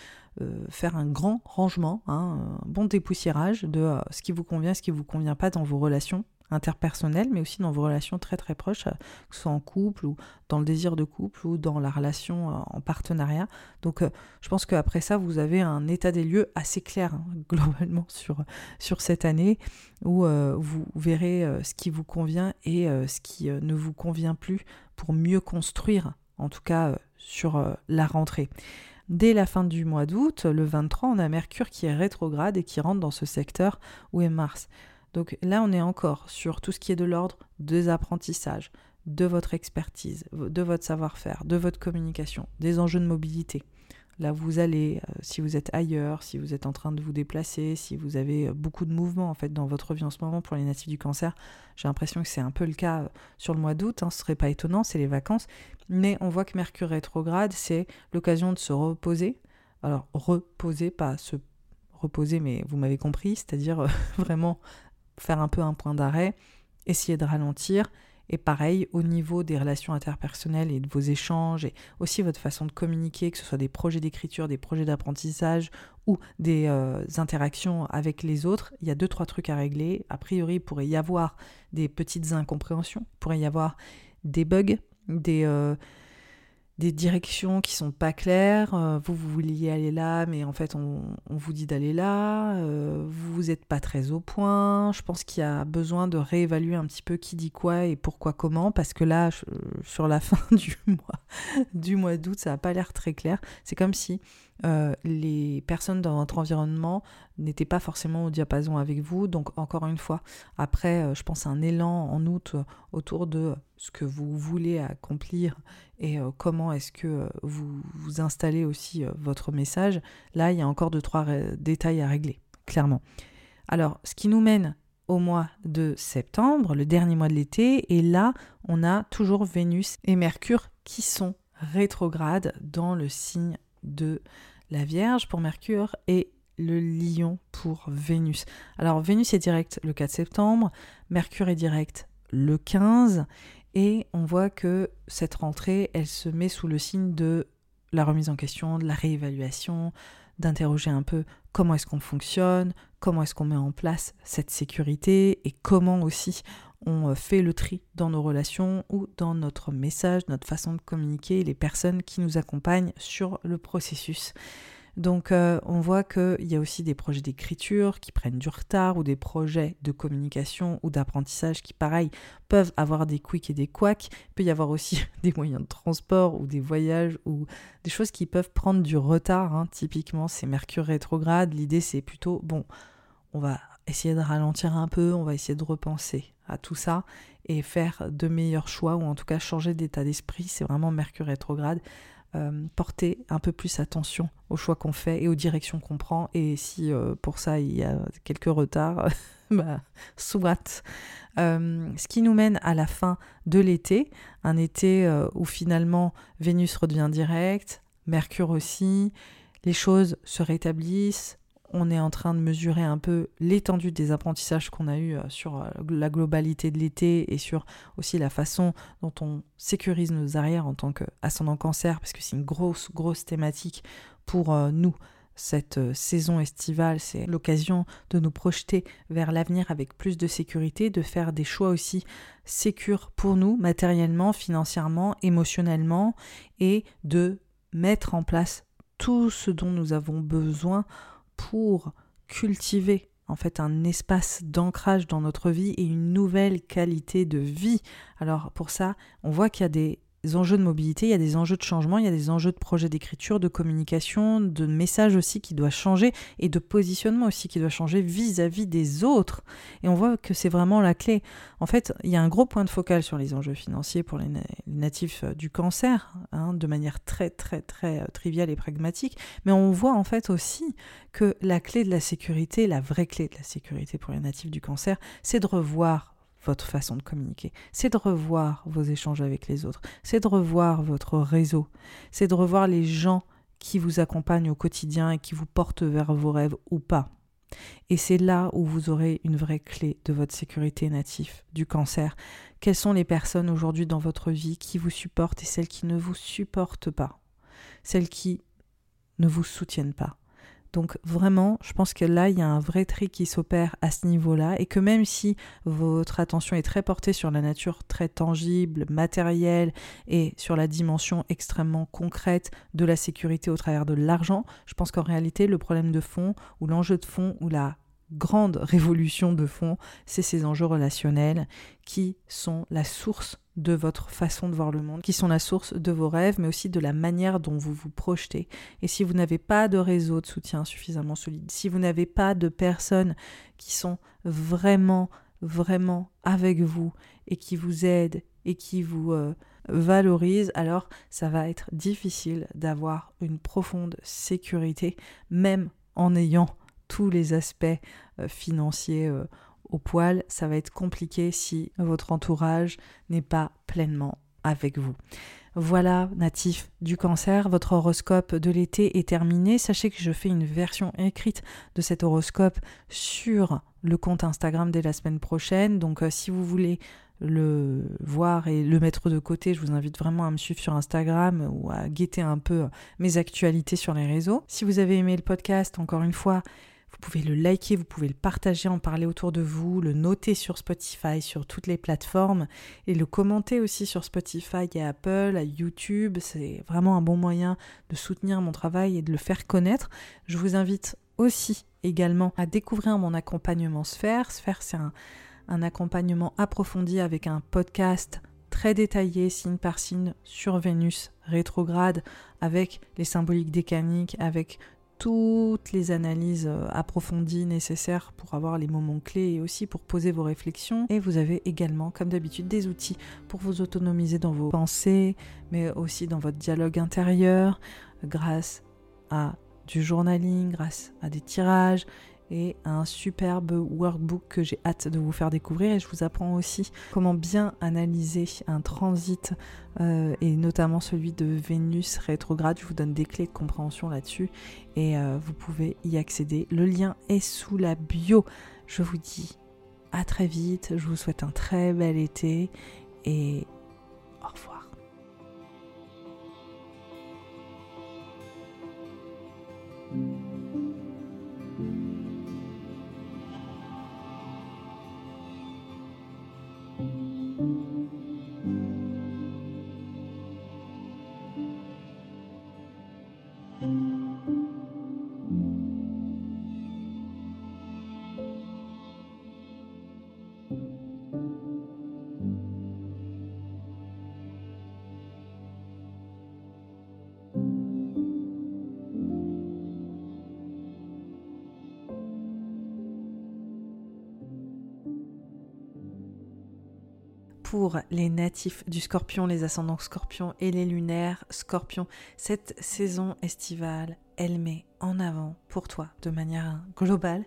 faire un grand rangement, hein, un bon dépoussiérage de euh, ce qui vous convient, ce qui ne vous convient pas dans vos relations interpersonnelles, mais aussi dans vos relations très très proches, euh, que ce soit en couple ou dans le désir de couple ou dans la relation en partenariat. Donc je pense qu'après ça, vous avez un état des lieux assez clair hein, *laughs* globalement sur, sur cette année, où vous verrez ce qui vous convient et ce qui ne vous convient plus pour mieux construire, en tout cas sur la rentrée. Dès la fin du mois d'août, le 23, on a Mercure qui est rétrograde et qui rentre dans ce secteur où est Mars. Donc là, on est encore sur tout ce qui est de l'ordre des apprentissages, de votre expertise, de votre savoir-faire, de votre communication, des enjeux de mobilité là vous allez, euh, si vous êtes ailleurs, si vous êtes en train de vous déplacer, si vous avez euh, beaucoup de mouvements en fait dans votre vie en ce moment pour les natifs du cancer. J'ai l'impression que c'est un peu le cas euh, sur le mois d'août, hein, ce serait pas étonnant, c'est les vacances, mais on voit que Mercure rétrograde, c'est l'occasion de se reposer. Alors reposer, pas se reposer, mais vous m'avez compris, c'est-à-dire *laughs* vraiment faire un peu un point d'arrêt, essayer de ralentir et pareil, au niveau des relations interpersonnelles et de vos échanges, et aussi votre façon de communiquer, que ce soit des projets d'écriture, des projets d'apprentissage ou des euh, interactions avec les autres, il y a deux, trois trucs à régler. A priori, il pourrait y avoir des petites incompréhensions, il pourrait y avoir des bugs, des, euh, des directions qui sont pas claires. Euh, vous, vous vouliez aller là, mais en fait, on, vous dit d'aller là. Euh, vous n'êtes pas très au point. Je pense qu'il y a besoin de réévaluer un petit peu qui dit quoi et pourquoi comment, parce que là, sur la *laughs* fin du mois, du mois d'août, ça n'a pas l'air très clair. C'est comme si euh, les personnes dans votre environnement n'étaient pas forcément au diapason avec vous. Donc encore une fois, après, euh, je pense un élan en août euh, autour de ce que vous voulez accomplir et comment est-ce que vous, vous installez aussi votre message. Là, il y a encore deux, trois détails à régler, clairement. Alors, ce qui nous mène au mois de septembre, le dernier mois de l'été, et là, on a toujours Vénus et Mercure qui sont rétrogrades dans le signe de la Vierge pour Mercure et le Lion pour Vénus. Alors Vénus est direct le 4 septembre, Mercure est direct le 15 et on voit que cette rentrée, elle se met sous le signe de la remise en question, de la réévaluation, d'interroger un peu comment est-ce qu'on fonctionne, comment est-ce qu'on met en place cette sécurité et comment aussi on euh, fait le tri dans nos relations ou dans notre message, notre façon de communiquer, les personnes qui nous accompagnent sur le processus. Donc euh, on voit qu'il y a aussi des projets d'écriture qui prennent du retard ou des projets de communication ou d'apprentissage qui, pareil, peuvent avoir des quicks et des couacs. Il peut y avoir aussi *laughs* des moyens de transport ou des voyages ou des choses qui peuvent prendre du retard. Hein. Typiquement, c'est Mercure rétrograde. L'idée, c'est plutôt, bon, on va essayer de ralentir un peu, on va essayer de repenser à tout ça et faire de meilleurs choix ou en tout cas changer d'état d'esprit. C'est vraiment Mercure rétrograde. Euh, porter un peu plus attention aux choix qu'on fait et aux directions qu'on prend. Et si euh, pour ça il y a quelques retards, *laughs* bah, soit. Euh, ce qui nous mène à la fin de l'été, un été où finalement Vénus redevient direct, Mercure aussi, les choses se rétablissent, on est en train de mesurer un peu l'étendue des apprentissages qu'on a eu euh, sur euh, la globalité de l'été et sur aussi la façon dont on sécurise nos arrières en tant qu'ascendant cancer, parce que c'est une grosse, grosse thématique pour euh, nous. Cette saison estivale, c'est l'occasion de nous projeter vers l'avenir avec plus de sécurité, de faire des choix aussi sécures pour nous, matériellement, financièrement, émotionnellement, et de mettre en place tout ce dont nous avons besoin pour cultiver en fait un espace d'ancrage dans notre vie et une nouvelle qualité de vie. Alors pour ça, on voit qu'il y a des enjeux de mobilité, il y a des enjeux de changement, il y a des enjeux de projet d'écriture, de communication, de message aussi qui doit changer et de positionnement aussi qui doit changer vis-à-vis des autres. Et on voit que c'est vraiment la clé. En fait, il y a un gros point de focal sur les enjeux financiers pour les, natifs euh, du cancer, hein, de manière très très très euh, triviale et pragmatique, mais on voit en fait aussi que la clé de la sécurité, la vraie clé de la sécurité pour les natifs du cancer, c'est de revoir votre façon de communiquer, c'est de revoir vos échanges avec les autres, c'est de revoir votre réseau, c'est de revoir les gens qui vous accompagnent au quotidien et qui vous portent vers vos rêves ou pas. Et c'est là où vous aurez une vraie clé de votre sécurité natif du cancer. Quelles sont les personnes aujourd'hui dans votre vie qui vous supportent et celles qui ne vous supportent pas? Celles qui ne vous soutiennent pas donc vraiment, je pense que là, il y a un vrai tri qui s'opère à ce niveau-là et que même si votre attention est très portée sur la nature très tangible, matérielle et sur la dimension extrêmement concrète de la sécurité au travers de l'argent, je pense qu'en réalité, le problème de fond ou l'enjeu de fond ou la grande *laughs* révolution de fond, c'est ces enjeux relationnels qui sont la source de votre façon de voir le monde, qui sont la source de vos rêves, mais aussi de la manière dont vous vous projetez. Et si vous n'avez pas de réseau de soutien suffisamment solide, si vous n'avez pas de personnes qui sont vraiment, vraiment avec vous et qui vous aident et qui vous euh, valorisent, alors ça va être difficile d'avoir une profonde sécurité, même en ayant tous les aspects euh, financiers euh, au poil, ça va être compliqué si votre entourage n'est pas pleinement avec vous. Voilà, natif du cancer, votre horoscope de l'été est terminé. Sachez que je fais une version écrite de cet horoscope sur le compte Instagram dès la semaine prochaine. Donc euh, si vous voulez le voir et le mettre de côté, je vous invite vraiment à me suivre sur Instagram ou à guetter un peu mes actualités sur les réseaux. Si vous avez aimé le podcast, encore une fois, Vous pouvez le liker, vous pouvez le partager, en parler autour de vous, le noter sur Spotify, sur toutes les plateformes et le commenter aussi sur Spotify et Apple, à YouTube. C'est vraiment un bon moyen de soutenir mon travail et de le faire connaître. Je vous invite aussi également à découvrir mon accompagnement Sphère. Sphère, c'est un, un accompagnement approfondi avec un podcast très détaillé, signe par signe, sur Vénus rétrograde, avec les symboliques décaniques, avec toutes les analyses euh, approfondies nécessaires pour avoir les moments clés et aussi pour poser vos réflexions. Et vous avez également, comme d'habitude, des outils pour vous autonomiser dans vos pensées, mais aussi dans votre dialogue intérieur, grâce à du journaling, grâce à des tirages et un superbe workbook que j'ai hâte de vous faire découvrir. Et je vous apprends aussi comment bien analyser un transit euh, et notamment celui de Vénus rétrograde. Je vous donne des clés de compréhension là-dessus et euh, vous pouvez y accéder. Le lien est sous la bio. Je vous dis à très vite. Je vous souhaite un très bel été et au revoir. Pour les natifs du scorpion, les ascendants scorpion et les lunaires scorpion. Cette saison estivale, elle met en avant pour toi de manière globale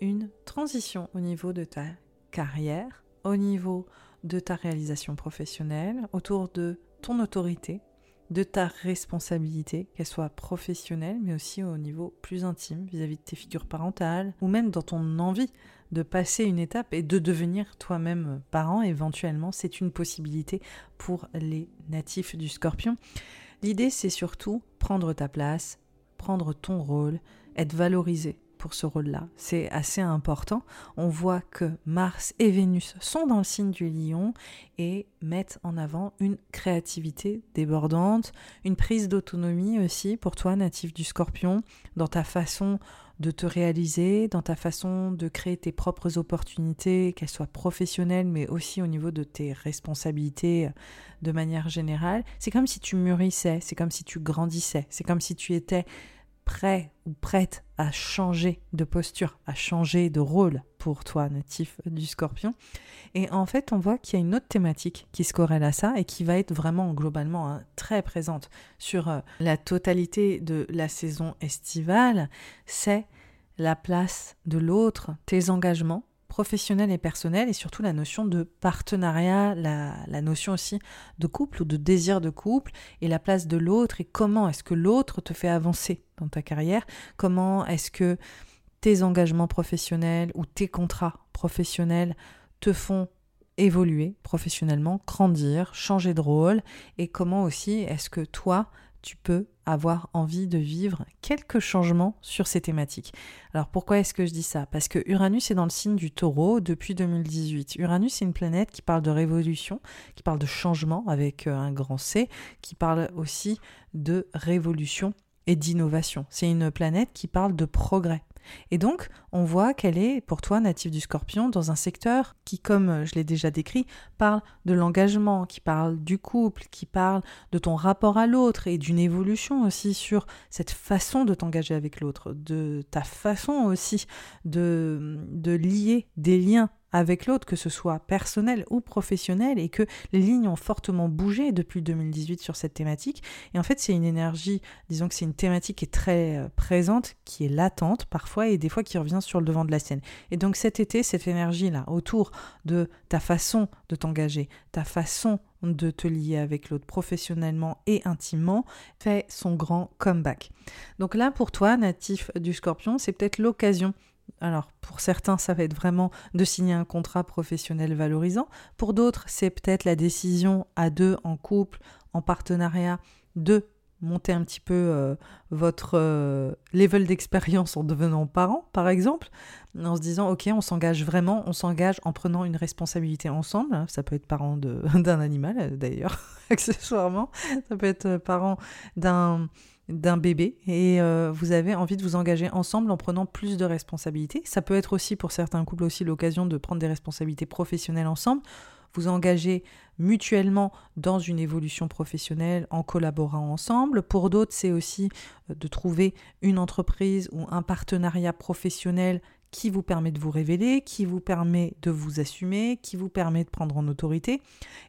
une transition au niveau de ta carrière, au niveau de ta réalisation professionnelle, autour de ton autorité, de ta responsabilité, qu'elle soit professionnelle, mais aussi au niveau plus intime vis-à-vis de tes figures parentales, ou même dans ton envie de passer une étape et de devenir toi-même parent, éventuellement, c'est une possibilité pour les natifs du scorpion. L'idée, c'est surtout prendre ta place, prendre ton rôle, être valorisé pour ce rôle-là. C'est assez important. On voit que Mars et Vénus sont dans le signe du lion et mettent en avant une créativité débordante, une prise d'autonomie aussi pour toi, natif du scorpion, dans ta façon de te réaliser, dans ta façon de créer tes propres opportunités, qu'elles soient professionnelles, mais aussi au niveau de tes responsabilités de manière générale. C'est comme si tu mûrissais, c'est comme si tu grandissais, c'est comme si tu étais prêt ou prête à changer de posture, à changer de rôle pour toi, natif du scorpion. Et en fait, on voit qu'il y a une autre thématique qui se corrèle à ça et qui va être vraiment globalement hein, très présente sur euh, la totalité de la saison estivale, c'est la place de l'autre, tes engagements professionnel et personnel, et surtout la notion de partenariat, la, notion aussi de couple ou de désir de couple, et la place de l'autre, et comment est-ce que l'autre te fait avancer dans ta carrière, comment est-ce que tes engagements professionnels ou tes contrats professionnels te font évoluer professionnellement, grandir, changer de rôle, et comment aussi est-ce que toi, tu peux avoir envie de vivre quelques changements sur ces thématiques. Alors pourquoi est-ce que je dis ça? Parce que Uranus est dans le signe du taureau depuis 2018. Uranus c'est une planète qui parle de révolution, qui parle de changement avec euh, un grand C, qui parle aussi de révolution et d'innovation. C'est une planète qui parle de progrès. Et donc, on voit qu'elle est, pour toi, native du scorpion, dans un secteur qui, comme je l'ai déjà décrit, parle de l'engagement, qui parle du couple, qui parle de ton rapport à l'autre et d'une évolution aussi sur cette façon de t'engager avec l'autre, de ta façon aussi de, de lier des liens avec l'autre, que ce soit personnel ou professionnel, et que les lignes ont fortement bougé depuis 2018 sur cette thématique. Et en fait, c'est une énergie, disons que c'est une thématique qui est très euh, présente, qui est latente parfois, et des fois qui revient sur le devant de la scène. Et donc cet été, cette énergie-là, autour de ta façon de t'engager, ta façon de te lier avec l'autre professionnellement et intimement, fait son grand comeback. Donc là, pour toi, natif du scorpion, c'est peut-être l'occasion alors, pour certains, ça va être vraiment de signer un contrat professionnel valorisant. Pour d'autres, c'est peut-être la décision à deux, en couple, en partenariat, de monter un petit peu euh, votre euh, level d'expérience en devenant parent, par exemple, en se disant, OK, on s'engage vraiment, on s'engage en prenant une responsabilité ensemble. Ça peut être parent *laughs* d'un animal, d'ailleurs, *laughs* accessoirement. Ça peut être parent d'un d'un bébé et vous avez envie de vous engager ensemble en prenant plus de responsabilités. Ça peut être aussi pour certains couples aussi l'occasion de prendre des responsabilités professionnelles ensemble vous engager mutuellement dans une évolution professionnelle en collaborant ensemble. Pour d'autres, c'est aussi euh, de trouver une entreprise ou un partenariat professionnel qui vous permet de vous révéler, qui vous permet de vous assumer, qui vous permet de prendre en autorité.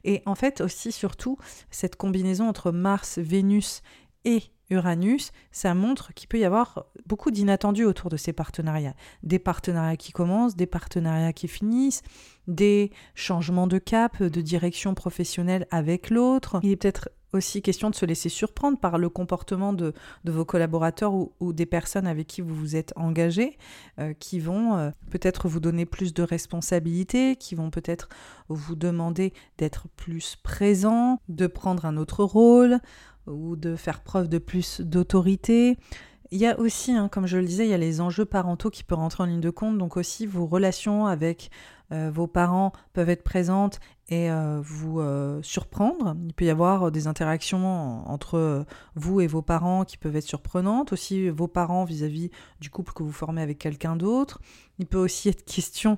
Et en fait aussi, surtout, cette combinaison entre Mars, Vénus et Uranus, ça montre qu'il peut y avoir beaucoup d'inattendus autour de ces partenariats. Des partenariats qui commencent, des partenariats qui finissent, des changements de cap, de direction professionnelle avec l'autre. Il est peut-être aussi question de se laisser surprendre par le comportement de, vos collaborateurs ou, des personnes avec qui vous vous êtes engagé, euh, qui vont euh, peut-être vous donner plus de responsabilités, qui vont peut-être vous demander d'être plus présent, de prendre un autre rôle ou de faire preuve de plus d'autorité. Il y a aussi, hein, comme je le disais, il y a les enjeux parentaux qui peuvent rentrer en ligne de compte, donc aussi vos relations avec euh, vos parents peuvent être présentes et euh, vous euh, surprendre. Il peut y avoir des interactions entre vous et vos parents qui peuvent être surprenantes, aussi vos parents vis-à-vis du couple que vous formez avec quelqu'un d'autre. Il peut aussi être question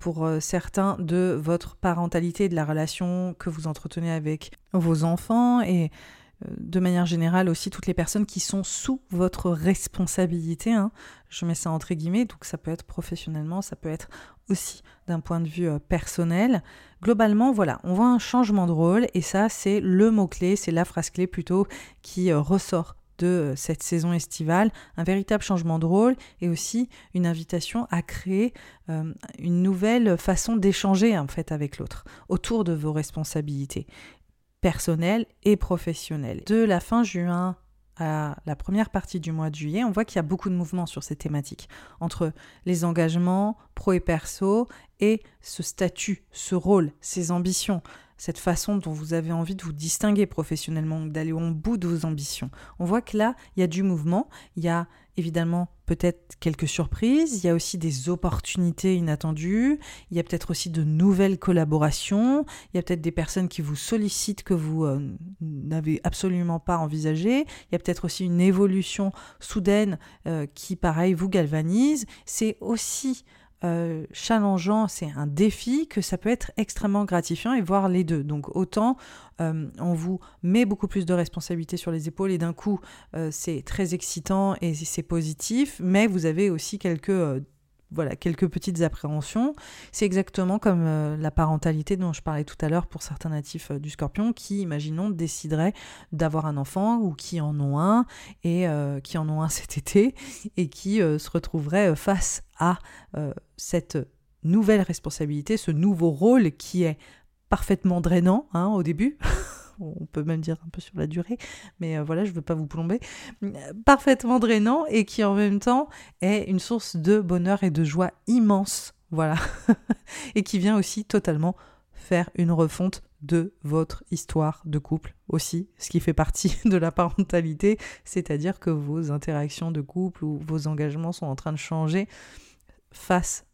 pour certains de votre parentalité, de la relation que vous entretenez avec vos enfants et de manière générale aussi toutes les personnes qui sont sous votre responsabilité. Hein. Je mets ça entre guillemets, donc ça peut être professionnellement, ça peut être aussi d'un point de vue euh, personnel. Globalement, voilà, on voit un changement de rôle et ça c'est le mot-clé, c'est la phrase clé plutôt qui euh, ressort de cette saison estivale, un véritable changement de rôle et aussi une invitation à créer une nouvelle façon d'échanger en fait avec l'autre autour de vos responsabilités personnel et professionnel. De la fin juin à la première partie du mois de juillet, on voit qu'il y a beaucoup de mouvements sur ces thématiques, entre les engagements pro et perso et ce statut, ce rôle, ces ambitions, cette façon dont vous avez envie de vous distinguer professionnellement, d'aller au bout de vos ambitions. On voit que là, il y a du mouvement, il y a évidemment peut-être quelques surprises, il y a aussi des opportunités inattendues, il y a peut-être aussi de nouvelles collaborations, il y a peut-être des personnes qui vous sollicitent que vous euh, n'avez absolument pas envisagé, il y a peut-être aussi une évolution soudaine euh, qui, pareil, vous galvanise. C'est aussi euh, challengeant, c'est un défi, que ça peut être extrêmement gratifiant et voir les deux. Donc autant euh, on vous met beaucoup plus de responsabilités sur les épaules et d'un coup euh, c'est très excitant et c'est positif, mais vous avez aussi quelques voilà, quelques petites appréhensions. C'est exactement comme euh, la parentalité dont je parlais tout à l'heure pour certains natifs euh, du scorpion qui, imaginons, décideraient d'avoir un enfant ou qui en ont un et euh, qui en ont un *laughs* cet été et qui se retrouveraient face à cette nouvelle responsabilité, ce nouveau rôle qui est parfaitement drainant hein, au début. *laughs* on peut même dire un peu sur la durée, mais euh, voilà, je ne veux pas vous plomber, parfaitement drainant et qui en même temps est une source de bonheur et de joie immense, voilà, *laughs* et qui vient aussi totalement faire une refonte de votre histoire de couple aussi, ce qui fait partie *laughs* de la parentalité, c'est-à-dire que vos interactions de couple ou vos engagements sont en train de changer face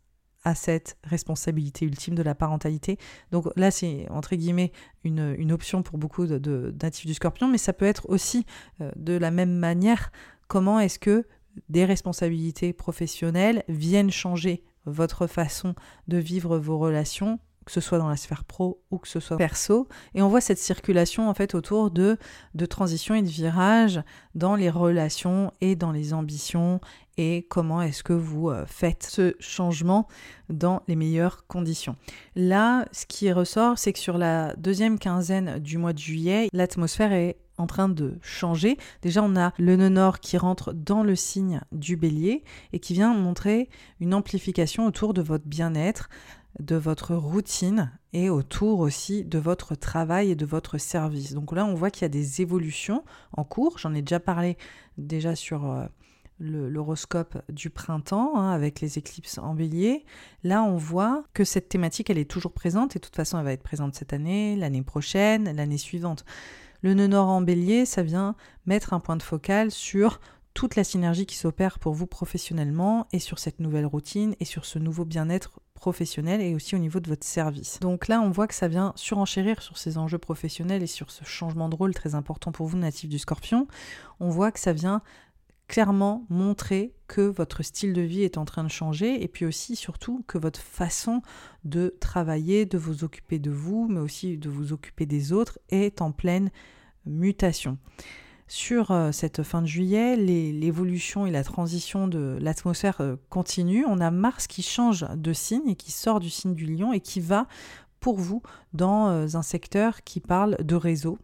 à cette responsabilité ultime de la parentalité. Donc là, c'est entre guillemets une, option pour beaucoup de, de, du scorpion, mais ça peut être aussi euh, de la même manière comment est-ce que des responsabilités professionnelles viennent changer votre façon de vivre vos relations que ce soit dans la sphère pro ou que ce soit perso? Et on voit cette circulation en fait autour de, de transition et de virage dans les relations et dans les ambitions et comment est-ce que vous euh, faites ce changement dans les meilleures conditions. Là, ce qui ressort, c'est que sur la deuxième quinzaine du mois de juillet, l'atmosphère est en train de changer. Déjà, on a le nœud nord qui rentre dans le signe du bélier et qui vient montrer une amplification autour de votre bien-être, de votre routine et autour aussi de votre travail et de votre service. Donc là, on voit qu'il y a des évolutions en cours. J'en ai déjà parlé déjà sur euh, l'horoscope du printemps hein, avec les éclipses en bélier. Là, on voit que cette thématique, elle est toujours présente et de toute façon, elle va être présente cette année, l'année prochaine, l'année suivante. Le nœud nord en bélier, ça vient mettre un point de focal sur toute la synergie qui s'opère pour vous professionnellement et sur cette nouvelle routine et sur ce nouveau bien-être professionnel et aussi au niveau de votre service. Donc là, on voit que ça vient surenchérir sur ces enjeux professionnels et sur ce changement de rôle très important pour vous, natif du scorpion. On voit que ça vient clairement montrer que votre style de vie est en train de changer et puis aussi surtout que votre façon de travailler, de vous occuper de vous, mais aussi de vous occuper des autres est en pleine mutation. Sur euh, cette fin de juillet, l'évolution et la transition de l'atmosphère euh, continue. On a Mars qui change de signe et qui sort du signe du lion et qui va pour vous dans euh, un secteur qui parle de réseau,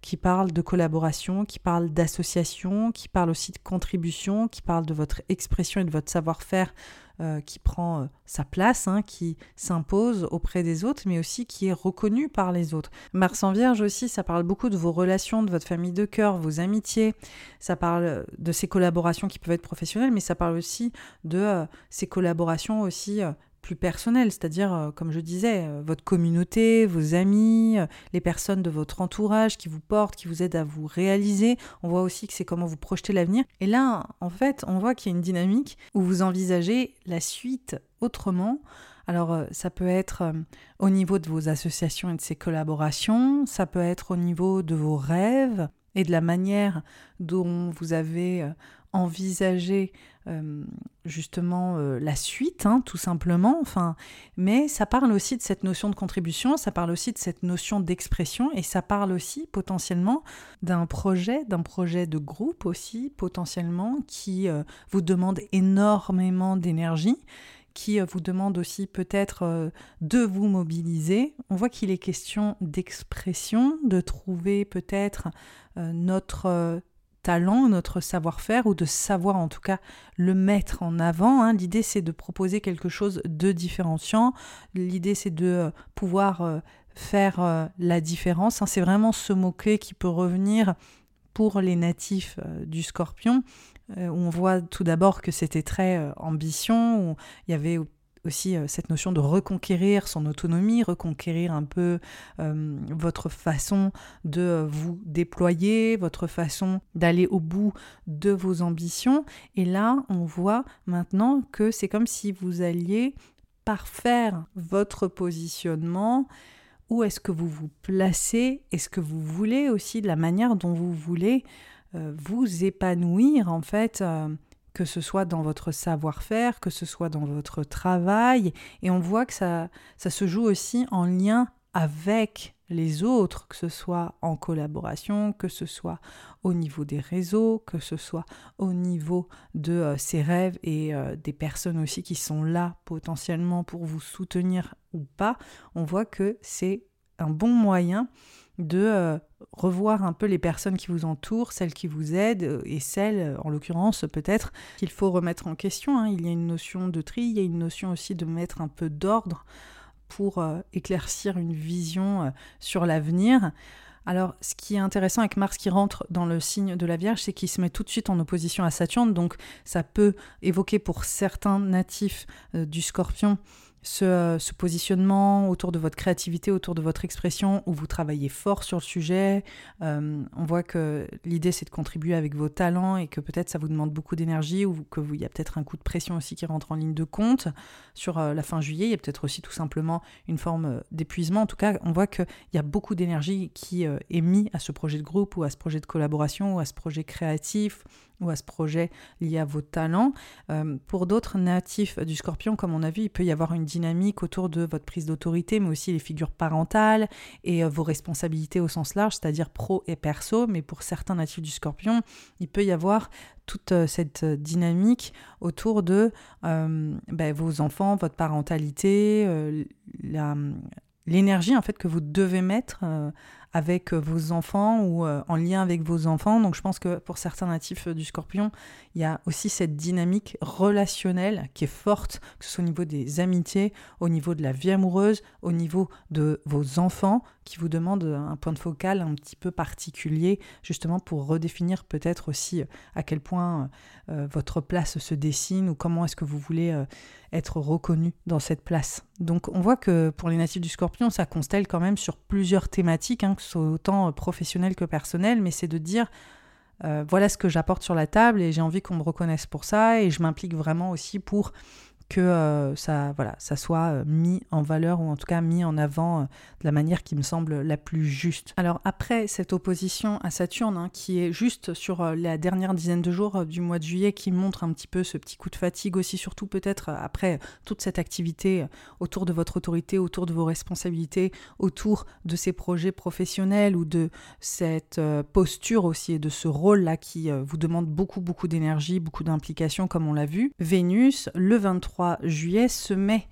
qui parle de collaboration, qui parle d'association, qui parle aussi de contribution, qui parle de votre expression et de votre savoir-faire euh, qui prend euh, sa place, hein, qui s'impose auprès des autres, mais aussi qui est reconnu par les autres. Mars en Vierge aussi, ça parle beaucoup de vos relations, de votre famille de cœur, vos amitiés, ça parle de ces collaborations qui peuvent être professionnelles, mais ça parle aussi de euh, ces collaborations aussi plus personnel, c'est-à-dire, euh, comme je disais, euh, votre communauté, vos amis, euh, les personnes de votre entourage qui vous portent, qui vous aident à vous réaliser. On voit aussi que c'est comment vous projetez l'avenir. Et là, en fait, on voit qu'il y a une dynamique où vous envisagez la suite autrement. Alors, ça peut être au niveau de vos associations et de ces collaborations, ça peut être au niveau de vos rêves et de la manière dont vous avez envisager euh, justement euh, la suite, hein, tout simplement. Enfin, mais ça parle aussi de cette notion de contribution, ça parle aussi de cette notion d'expression, et ça parle aussi potentiellement d'un projet, d'un projet de groupe aussi potentiellement qui euh, vous demande énormément d'énergie qui vous demande aussi peut-être de vous mobiliser. On voit qu'il est question d'expression, de trouver peut-être notre notre savoir-faire, ou de savoir en tout cas le mettre en avant. Hein. L'idée c'est de proposer quelque chose de différenciant. L'idée c'est de euh, pouvoir euh, faire euh, la différence. Hein. C'est vraiment ce mot-clé qui peut revenir pour les natifs du scorpion. on voit tout d'abord que c'était très ambition, où il y avait aussi euh, cette notion de reconquérir son autonomie, reconquérir un peu euh, votre façon de euh, vous déployer, votre façon d'aller au bout de vos ambitions. Et là, on voit maintenant que c'est comme si vous alliez parfaire votre positionnement. Où est-ce que vous vous placez? Est-ce que vous voulez aussi de la manière dont vous voulez vous épanouir en fait que ce soit dans votre savoir-faire, que ce soit dans votre travail. Et on voit que ça, ça se joue aussi en lien avec les autres, que ce soit en collaboration, que ce soit au niveau des réseaux, que ce soit au niveau de euh, ses rêves et euh, des personnes aussi qui sont là potentiellement pour vous soutenir ou pas, on voit que c'est un bon moyen de euh, revoir un peu les personnes qui vous entourent, celles qui vous aident euh, et celles, euh, en l'occurrence, peut-être qu'il faut remettre en question. Hein. Il y a une notion de tri, il y a une notion aussi de mettre un peu d'ordre pour éclaircir une vision sur l'avenir. Alors, ce qui est intéressant avec Mars qui rentre dans le signe de la Vierge, c'est qu'il se met tout de suite en opposition à Saturne. Donc, ça peut évoquer pour certains natifs du Scorpion ce, positionnement autour de votre créativité, autour de votre expression, où vous travaillez fort sur le sujet. Euh, on voit que l'idée, c'est de contribuer avec vos talents et que peut-être ça vous demande beaucoup d'énergie ou qu'il y a peut-être un coup de pression aussi qui rentre en ligne de compte. Sur euh, la fin juillet, il y a peut-être aussi tout simplement une forme euh, d'épuisement. En tout cas, on voit qu'il y a beaucoup d'énergie qui est mise à ce projet de groupe ou à ce projet de collaboration ou à ce projet créatif ou à ce projet lié à vos talents. Euh, pour d'autres natifs du scorpion, comme on a vu, il peut y avoir une dynamique autour de votre prise d'autorité, mais aussi les figures parentales et euh, vos responsabilités au sens large, c'est-à-dire pro et perso. Mais pour certains natifs du scorpion, il peut y avoir toute euh, cette dynamique autour de ben, vos enfants, votre parentalité, l'énergie en fait que vous devez mettre avec euh, vos enfants ou euh, en lien avec vos enfants. Donc je pense que pour certains natifs euh, du scorpion, il y a aussi cette dynamique relationnelle qui est forte, que ce soit au niveau des amitiés, au niveau de la vie amoureuse, au niveau de vos enfants, qui vous demandent un point de focal un petit peu particulier, justement pour redéfinir peut-être aussi à quel point votre place se dessine ou comment est-ce que vous voulez être reconnu dans cette place. Donc on voit que pour les natifs du scorpion, ça constelle quand même sur plusieurs thématiques, hein, que soit autant professionnel que personnel, mais c'est de dire voilà ce que j'apporte sur la table et j'ai envie qu'on me reconnaisse pour ça et je m'implique vraiment aussi pour que euh, ça, voilà, ça soit euh, mis en valeur ou en tout cas mis en avant euh, de la manière qui me semble la plus juste. Alors après cette opposition à Saturne, hein, qui est juste sur la dernière dizaine de jours du mois de juillet, qui montre un petit peu ce petit coup de fatigue aussi, surtout peut-être après toute cette activité autour de votre autorité, autour de vos responsabilités, autour de ces projets professionnels ou de cette posture aussi et de ce rôle-là qui vous demande beaucoup, beaucoup d'énergie, beaucoup d'implication, comme on l'a vu. Vénus, le 23 juillet se met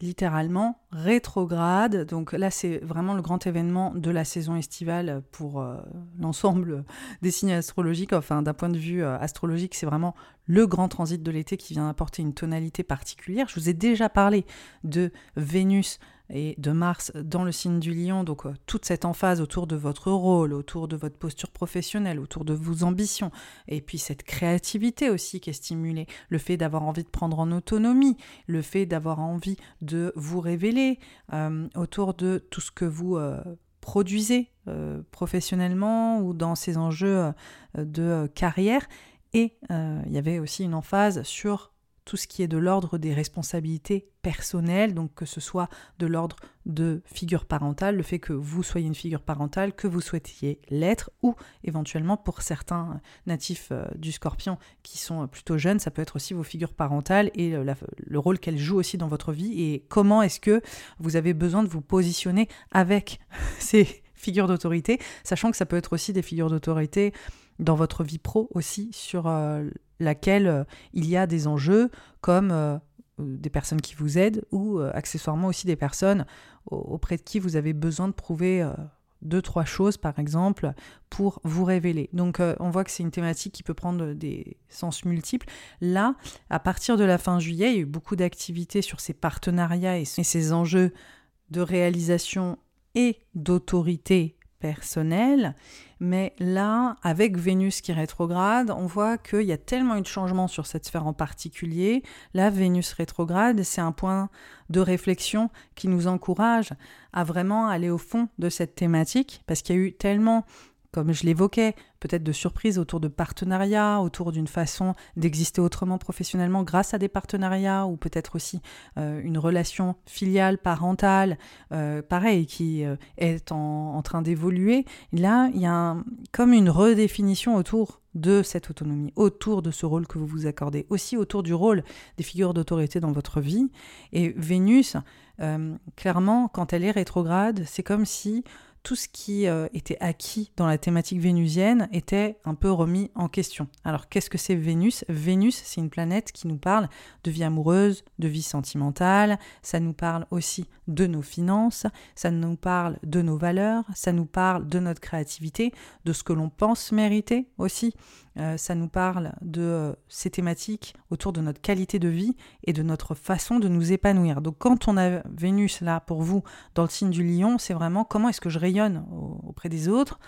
littéralement rétrograde. Donc là, c'est vraiment le grand événement de la saison estivale pour euh, l'ensemble des signes astrologiques. Enfin, d'un point de vue euh, astrologique, c'est vraiment le grand transit de l'été qui vient apporter une tonalité particulière. Je vous ai déjà parlé de Vénus et de Mars dans le signe du lion, donc euh, toute cette emphase autour de votre rôle, autour de votre posture professionnelle, autour de vos ambitions, et puis cette créativité aussi qui est stimulée, le fait d'avoir envie de prendre en autonomie, le fait d'avoir envie de vous révéler euh, autour de tout ce que vous euh, produisez professionnellement ou dans ces enjeux de carrière. Et il y avait aussi une emphase sur tout ce qui est de l'ordre des responsabilités personnelles, donc que ce soit de l'ordre de figure parentale, le fait que vous soyez une figure parentale, que vous souhaitiez l'être, ou éventuellement pour certains natifs euh, du scorpion qui sont plutôt jeunes, ça peut être aussi vos figures parentales et le rôle qu'elles jouent aussi dans votre vie, et comment est-ce que vous avez besoin de vous positionner avec *laughs* ces figures d'autorité, sachant que ça peut être aussi des figures d'autorité dans votre vie pro aussi sur euh, laquelle euh, il y a des enjeux comme euh, des personnes qui vous aident ou accessoirement aussi des personnes auprès de qui vous avez besoin de prouver deux, trois choses, par exemple, pour vous révéler. Donc, on voit que c'est une thématique qui peut prendre des sens multiples. Là, à partir de la fin juillet, il y a eu beaucoup d'activités sur ces partenariats et ces enjeux de réalisation et d'autorité personnelle. Mais là, avec Vénus qui rétrograde, on voit qu'il y a tellement eu de changements sur cette sphère en particulier. Là, Vénus rétrograde, c'est un point de réflexion qui nous encourage à vraiment aller au fond de cette thématique, parce qu'il y a eu tellement comme je l'évoquais, peut-être de surprises autour de partenariats, autour d'une façon d'exister autrement professionnellement grâce à des partenariats, ou peut-être aussi euh, une relation filiale, parentale, euh, pareil, qui euh, est en, train d'évoluer. Là, il y a comme une redéfinition autour de cette autonomie, autour de ce rôle que vous vous accordez, aussi autour du rôle des figures d'autorité dans votre vie. Et Vénus, clairement, quand elle est rétrograde, c'est comme si tout ce qui euh, était acquis dans la thématique vénusienne était un peu remis en question. Alors qu'est-ce que c'est Vénus? Vénus, c'est une planète qui nous parle de vie amoureuse, de vie sentimentale, ça nous parle aussi de nos finances, ça nous parle de nos valeurs, ça nous parle de notre créativité, de ce que l'on pense mériter aussi. Euh, ça nous parle de euh, ces thématiques autour de notre qualité de vie et de notre façon de nous épanouir. Donc quand on a Vénus là pour vous dans le signe du lion, c'est vraiment comment est-ce que je rayonne auprès des autres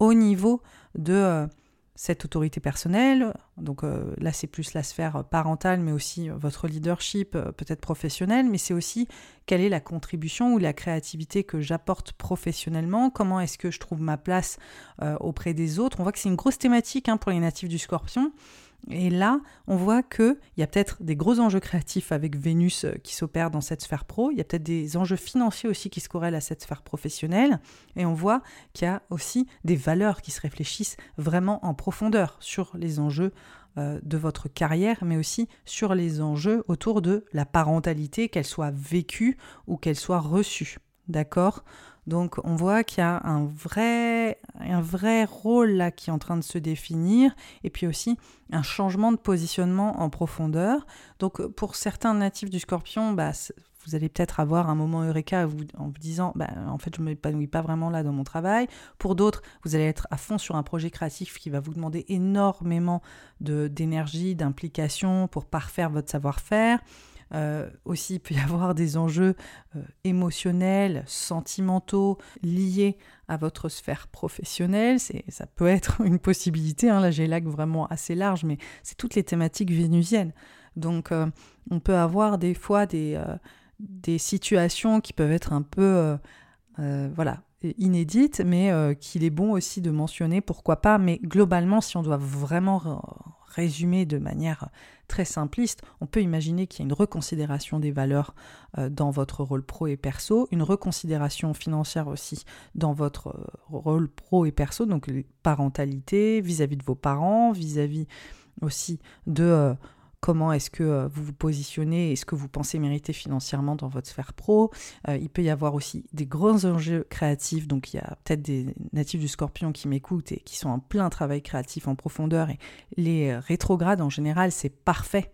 au niveau de euh, cette autorité personnelle. Donc euh, là, c'est plus la sphère parentale, mais aussi euh, votre leadership euh, peut-être professionnel, mais c'est aussi quelle est la contribution ou la créativité que j'apporte professionnellement, comment est-ce que je trouve ma place auprès des autres. On voit que c'est une grosse thématique hein, pour les natifs du scorpion. Et là, on voit qu'il y a peut-être des gros enjeux créatifs avec Vénus euh, qui s'opèrent dans cette sphère pro, il y a peut-être des enjeux financiers aussi qui se corrèlent à cette sphère professionnelle, et on voit qu'il y a aussi des valeurs qui se réfléchissent vraiment en profondeur sur les enjeux euh, de votre carrière, mais aussi sur les enjeux autour de la parentalité, qu'elle soit vécue ou qu'elle soit reçue. D'accord? Donc on voit qu'il y a un vrai, rôle là qui est en train de se définir et puis aussi un changement de positionnement en profondeur. Donc pour certains natifs du scorpion, bah, vous allez peut-être avoir un moment eureka en vous disant bah, en fait je ne m'épanouis pas vraiment là dans mon travail. Pour d'autres, vous allez être à fond sur un projet créatif qui va vous demander énormément d'énergie, d'implication pour parfaire votre savoir-faire. Euh, aussi, il peut y avoir des enjeux euh, émotionnels, sentimentaux, liés à votre sphère professionnelle. Ça peut être une possibilité. Hein. Là, j'ai l'axe vraiment assez large, mais c'est toutes les thématiques vénusiennes. Donc, euh, on peut avoir des fois des, des situations qui peuvent être un peu voilà, mais qu'il est bon aussi de mentionner, pourquoi pas. Mais globalement, si on doit vraiment résumer de manière très simpliste, on peut imaginer qu'il y a une reconsidération des valeurs euh, dans votre rôle pro et perso, une reconsidération financière aussi dans votre euh, rôle pro et perso, donc parentalité vis-à-vis de vos parents, vis-à-vis aussi de euh, comment est-ce que euh, vous vous positionnez et ce que vous pensez mériter financièrement dans votre sphère pro. Euh, il peut y avoir aussi des grands enjeux créatifs, donc il y a peut-être des natifs du scorpion qui m'écoutent et qui sont en plein travail créatif en profondeur. Et les rétrogrades en général c'est parfait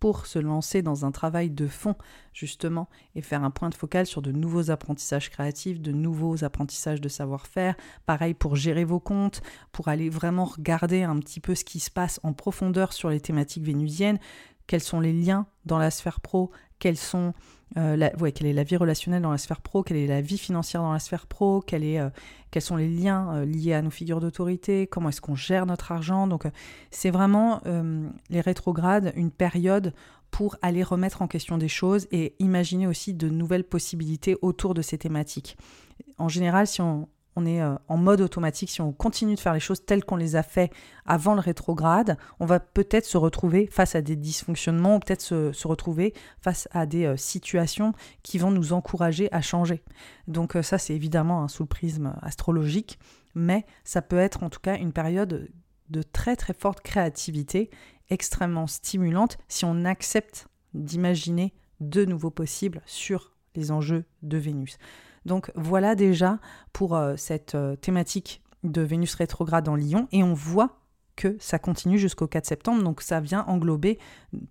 pour se lancer dans un travail de fond, justement, et faire un point de focal sur de nouveaux apprentissages créatifs, de nouveaux apprentissages de savoir-faire. Pareil pour gérer vos comptes, pour aller vraiment regarder un petit peu ce qui se passe en profondeur sur les thématiques vénusiennes, quels sont les liens dans la sphère pro, quels sont euh, quelle est la vie relationnelle dans la sphère pro, quelle est la vie financière dans la sphère pro, euh, quels sont les liens euh, liés à nos figures d'autorité, comment est-ce qu'on gère notre argent. Donc c'est vraiment les rétrogrades, une période pour aller remettre en question des choses et imaginer aussi de nouvelles possibilités autour de ces thématiques. En général, si on, on est euh, en mode automatique, si on continue de faire les choses telles qu'on les a fait avant le rétrograde, on va peut-être se retrouver face à des dysfonctionnements ou peut-être se, retrouver face à des euh, situations qui vont nous encourager à changer. Donc euh, ça, c'est évidemment sous le prisme astrologique, mais ça peut être en tout cas une période de très très forte créativité, extrêmement stimulante, si on accepte d'imaginer de nouveaux possibles sur les enjeux de Vénus. Donc voilà déjà pour euh, cette euh, thématique de Vénus rétrograde en Lion et on voit que ça continue jusqu'au 4 septembre, donc ça vient englober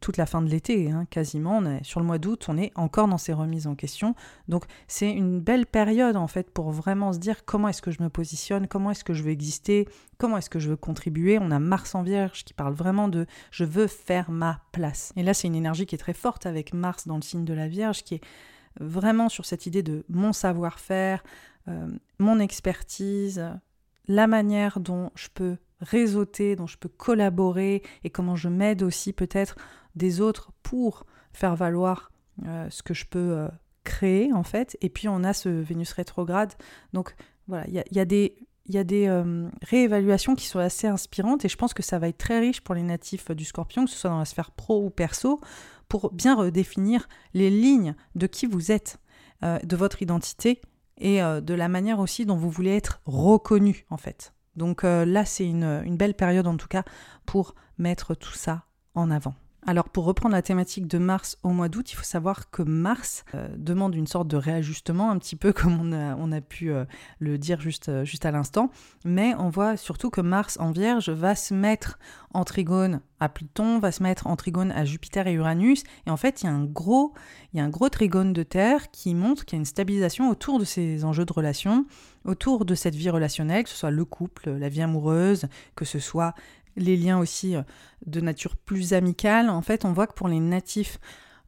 toute la fin de l'été, hein, quasiment. Sur le mois d'août, on est encore dans ces remises en question. Donc c'est une belle période en fait pour vraiment se dire comment est-ce que je me positionne, comment est-ce que je veux exister, comment est-ce que je veux contribuer. On a Mars en Vierge qui parle vraiment de je veux faire ma place. Et là c'est une énergie qui est très forte avec Mars dans le signe de la Vierge qui est vraiment sur cette idée de mon savoir-faire, euh, mon expertise, la manière dont je peux réseauter, dont je peux collaborer et comment je m'aide aussi peut-être des autres pour faire valoir euh, ce que je peux euh, créer en fait. Et puis on a ce Vénus rétrograde. Donc voilà, il y a, des il y a des réévaluations qui sont assez inspirantes et je pense que ça va être très riche pour les natifs du scorpion, que ce soit dans la sphère pro ou perso, pour bien redéfinir les lignes de qui vous êtes, euh, de votre identité et euh, de la manière aussi dont vous voulez être reconnu en fait. Donc euh, là, c'est une belle période en tout cas pour mettre tout ça en avant. Alors pour reprendre la thématique de Mars au mois d'août, il faut savoir que Mars euh, demande une sorte de réajustement, un petit peu *laughs* comme on a, pu euh, le dire juste, euh, juste à l'instant, mais on voit surtout que Mars en Vierge va se mettre en trigone à Pluton, va se mettre en trigone à Jupiter et Uranus, et en fait il y a un gros, il y a un gros trigone de Terre qui montre qu'il y a une stabilisation autour de ces enjeux de relations, autour de cette vie relationnelle, que ce soit le couple, la vie amoureuse, que ce soit les liens aussi euh, de nature plus amicale, en fait, on voit que pour les natifs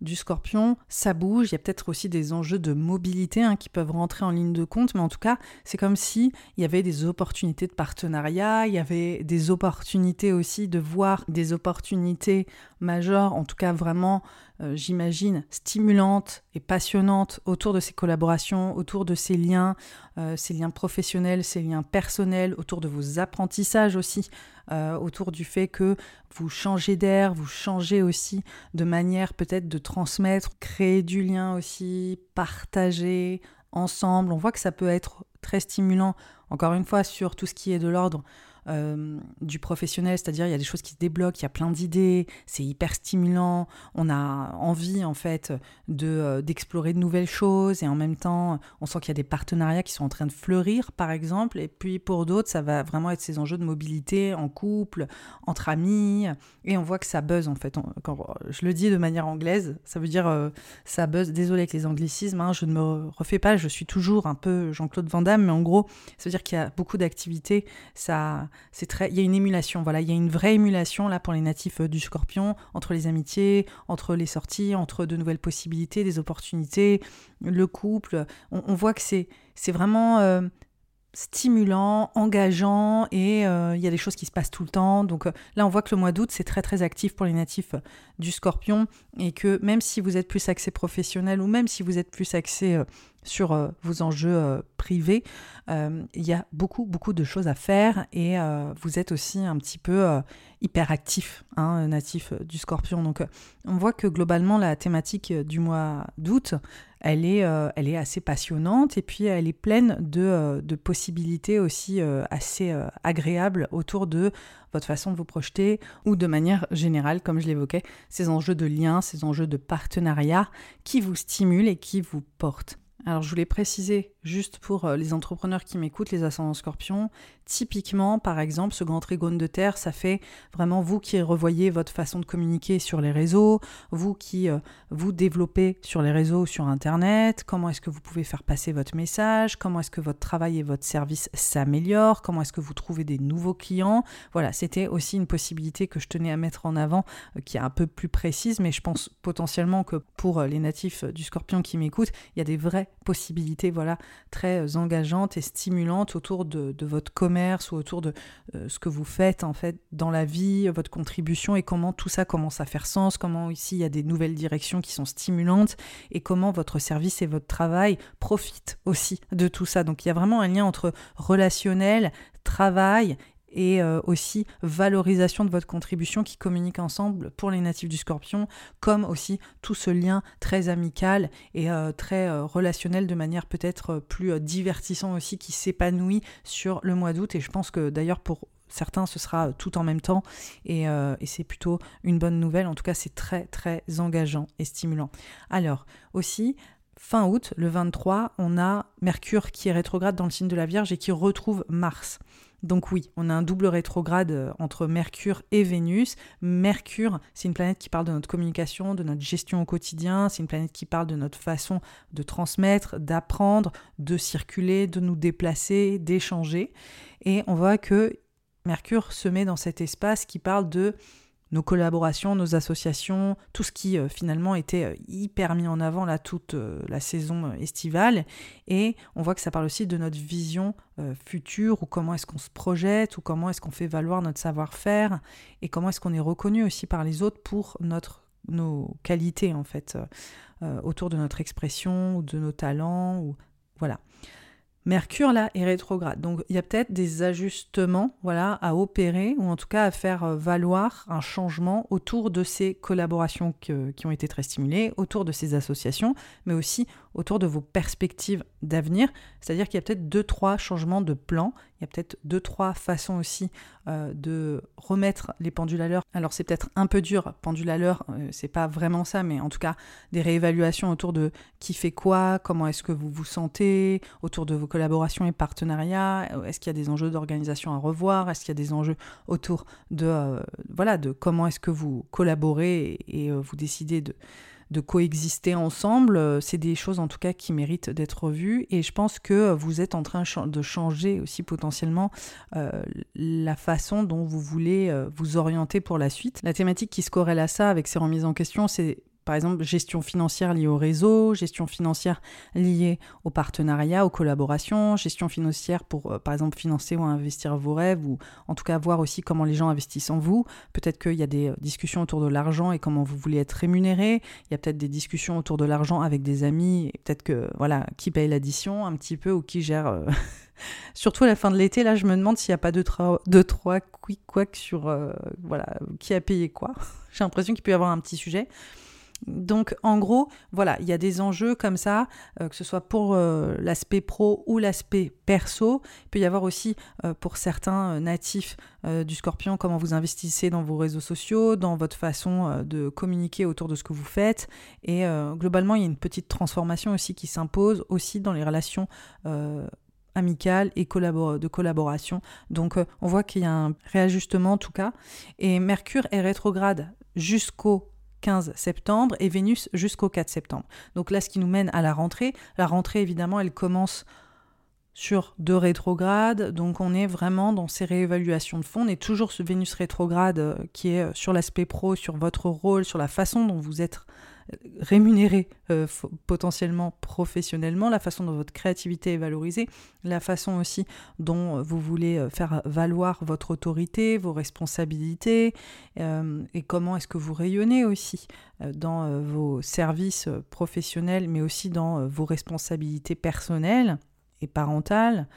du scorpion, ça bouge. Il y a peut-être aussi des enjeux de mobilité hein, qui peuvent rentrer en ligne de compte, mais en tout cas, c'est comme si y avait des opportunités de partenariat, il y avait des opportunités aussi de voir des opportunités majeures, en tout cas vraiment, euh, j'imagine, stimulantes et passionnantes autour de ces collaborations, autour de ces liens, euh, ces liens professionnels, ces liens personnels, autour de vos apprentissages aussi, euh, autour du fait que vous changez d'air, vous changez aussi de manière peut-être de transmettre, créer du lien aussi, partager ensemble. On voit que ça peut être très stimulant, encore une fois, sur tout ce qui est de l'ordre euh, du professionnel, c'est-à-dire il y a des choses qui se débloquent, il y a plein d'idées, c'est hyper stimulant, on a envie en fait de euh, d'explorer de nouvelles choses et en même temps on sent qu'il y a des partenariats qui sont en train de fleurir par exemple et puis pour d'autres ça va vraiment être ces enjeux de mobilité en couple, entre amis et on voit que ça buzz en fait. quand je le dis de manière anglaise, ça veut dire euh, ça buzz. Désolé avec les anglicismes, hein, je ne me refais pas, je suis toujours un peu Jean-Claude Van Damme, mais en gros ça veut dire qu'il y a beaucoup d'activités, ça c'est très, il y a une émulation, voilà, il y a une vraie émulation là pour les natifs euh, du Scorpion entre les amitiés, entre les sorties, entre de nouvelles possibilités, des opportunités, le couple. On, voit que c'est, c'est vraiment euh, stimulant, engageant et euh, il y a des choses qui se passent tout le temps. Donc là, on voit que le mois d'août, c'est très très actif pour les natifs du Scorpion et que même si vous êtes plus axé professionnel ou même si vous êtes plus axé sur euh, vos enjeux euh, privés, euh, il y a beaucoup, beaucoup de choses à faire et vous êtes aussi un petit peu hyperactif, hein, natif du scorpion. Donc on voit que globalement la thématique du mois d'août, elle est, assez passionnante et puis elle est pleine de, de possibilités aussi assez agréables autour de votre façon de vous projeter ou de manière générale, comme je l'évoquais, ces enjeux de lien, ces enjeux de partenariat qui vous stimulent et qui vous portent. Alors je voulais préciser juste pour euh, les entrepreneurs qui m'écoutent, les ascendants scorpions, typiquement par exemple ce grand trigone de terre, ça fait vraiment vous qui revoyez votre façon de communiquer sur les réseaux, vous qui euh, vous développez sur les réseaux, sur Internet, comment est-ce que vous pouvez faire passer votre message, comment est-ce que votre travail et votre service s'améliorent, comment est-ce que vous trouvez des nouveaux clients. Voilà, c'était aussi une possibilité que je tenais à mettre en avant euh, qui est un peu plus précise, mais je pense potentiellement que pour les natifs du scorpion qui m'écoutent, il y a des vraies possibilités voilà, très engageantes et stimulantes autour de, votre commerce ou autour de euh, ce que vous faites en fait dans la vie, votre contribution et comment tout ça commence à faire sens, comment ici il y a des nouvelles directions qui sont stimulantes et comment votre service et votre travail profitent aussi de tout ça. Donc il y a vraiment un lien entre relationnel, travail et euh, aussi valorisation de votre contribution qui communique ensemble pour les natifs du scorpion, comme aussi tout ce lien très amical et euh, très euh, relationnel de manière peut-être plus divertissant aussi qui s'épanouit sur le mois d'août. Et je pense que d'ailleurs pour certains ce sera tout en même temps et, et c'est plutôt une bonne nouvelle. En tout cas c'est très très engageant et stimulant. Alors aussi fin août, le 23, on a Mercure qui est rétrograde dans le signe de la Vierge et qui retrouve Mars. Donc oui, on a un double rétrograde euh, entre Mercure et Vénus. Mercure, c'est une planète qui parle de notre communication, de notre gestion au quotidien, c'est une planète qui parle de notre façon de transmettre, d'apprendre, de circuler, de nous déplacer, d'échanger. Et on voit que Mercure se met dans cet espace qui parle de nos collaborations, nos associations, tout ce qui euh, finalement était euh, hyper mis en avant là toute euh, la saison estivale. Et on voit que ça parle aussi de notre vision future, ou comment est-ce qu'on se projette, ou comment est-ce qu'on fait valoir notre savoir-faire, et comment est-ce qu'on est reconnu aussi par les autres pour nos qualités en fait, autour de notre expression, ou de nos talents, ou voilà. Mercure là est rétrograde. Donc il y a peut-être des ajustements voilà, à opérer ou en tout cas à faire euh, valoir un changement autour de ces collaborations qui ont été très stimulées, autour de ces associations, mais aussi autour de vos perspectives d'avenir. C'est-à-dire qu'il y a peut-être deux, trois changements de plan. Il y a peut-être deux, trois façons aussi euh, de remettre les pendules à l'heure. Alors c'est peut-être un peu dur, pendule à l'heure, euh, c'est pas vraiment ça, mais en tout cas des réévaluations autour de qui fait quoi, comment est-ce que vous vous sentez, autour de vos collaborations et partenariats. Euh, est-ce qu'il y a des enjeux d'organisation à revoir Est-ce qu'il y a des enjeux autour de voilà de comment est-ce que vous collaborez et vous décidez de de coexister ensemble. Euh, c'est des choses en tout cas qui méritent d'être vues et je pense que vous êtes en train de changer aussi potentiellement euh, la façon dont vous voulez euh, vous orienter pour la suite. La thématique qui se corrèle à ça avec ces remises en question, c'est par exemple, gestion financière liée au réseau, gestion financière liée au partenariat, aux collaborations, gestion financière pour, euh, par exemple, financer ou investir vos rêves, ou en tout cas voir aussi comment les gens investissent en vous. Peut-être qu'il y a des euh, discussions autour de l'argent et comment vous voulez être rémunéré. Il y a peut-être des discussions autour de l'argent avec des amis, peut-être que, voilà, qui paye l'addition un petit peu ou qui gère... Euh, *laughs* surtout à la fin de l'été, là, je me demande s'il n'y a pas deux, deux trois quick quack sur voilà, qui a payé quoi. *laughs* J'ai l'impression qu'il peut y avoir un petit sujet. Donc en gros, voilà, il y a des enjeux comme ça, euh, que ce soit pour euh, l'aspect pro ou l'aspect perso. Il peut y avoir aussi euh, pour certains natifs du scorpion comment vous investissez dans vos réseaux sociaux, dans votre façon de communiquer autour de ce que vous faites. Et globalement, il y a une petite transformation aussi qui s'impose aussi dans les relations amicales et de collaboration. Donc on voit qu'il y a un réajustement en tout cas. Et Mercure est rétrograde jusqu'au 15 septembre et Vénus jusqu'au 4 septembre. Donc là, ce qui nous mène à la rentrée. La rentrée, évidemment, elle commence sur deux rétrogrades, donc on est vraiment dans ces réévaluations de fond. On est toujours ce Vénus rétrograde euh, qui est euh, sur l'aspect pro, sur votre rôle, sur la façon dont vous êtes euh, rémunéré potentiellement professionnellement, la façon dont votre créativité est valorisée, la façon aussi dont vous voulez faire valoir votre autorité, vos responsabilités, et comment est-ce que vous rayonnez aussi dans vos services professionnels, mais aussi dans vos responsabilités personnelles et parentale,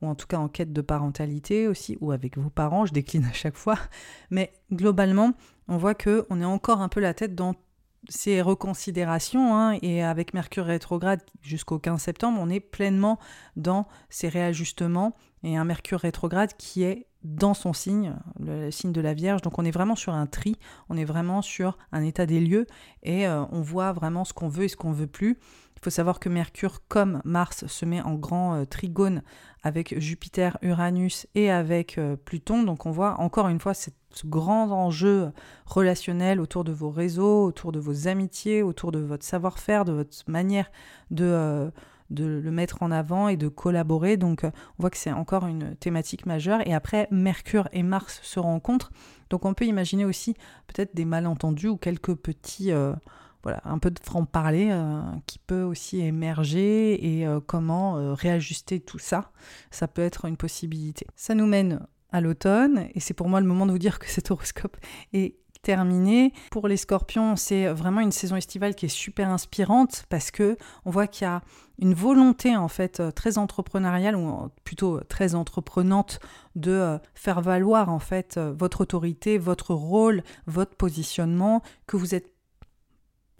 ou en tout cas en quête de parentalité aussi, ou avec vos parents, je décline à chaque fois. Mais globalement, on voit que on est encore un peu la tête dans ces reconsidérations, hein, et avec Mercure rétrograde jusqu'au 15 septembre, on est pleinement dans ces réajustements, et un Mercure rétrograde qui est dans son signe, le, signe de la Vierge. Donc on est vraiment sur un tri, on est vraiment sur un état des lieux, et euh, on voit vraiment ce qu'on veut et ce qu'on veut plus. Il faut savoir que Mercure, comme Mars, se met en grand euh, trigone avec Jupiter, Uranus et avec euh, Pluton. Donc on voit encore une fois ce grand enjeu relationnel autour de vos réseaux, autour de vos amitiés, autour de votre savoir-faire, de votre manière de, euh, le mettre en avant et de collaborer. Donc on voit que c'est encore une thématique majeure. Et après, Mercure et Mars se rencontrent. Donc on peut imaginer aussi peut-être des malentendus ou quelques petits voilà, un peu de franc-parler euh, qui peut aussi émerger et euh, comment euh, réajuster tout ça. Ça peut être une possibilité. Ça nous mène à l'automne et c'est pour moi le moment de vous dire que cet horoscope est terminé. Pour les scorpions, c'est vraiment une saison estivale qui est super inspirante parce que on voit qu'il y a une volonté en fait très entrepreneuriale ou plutôt très entreprenante de faire valoir en fait votre autorité, votre rôle, votre positionnement, que vous êtes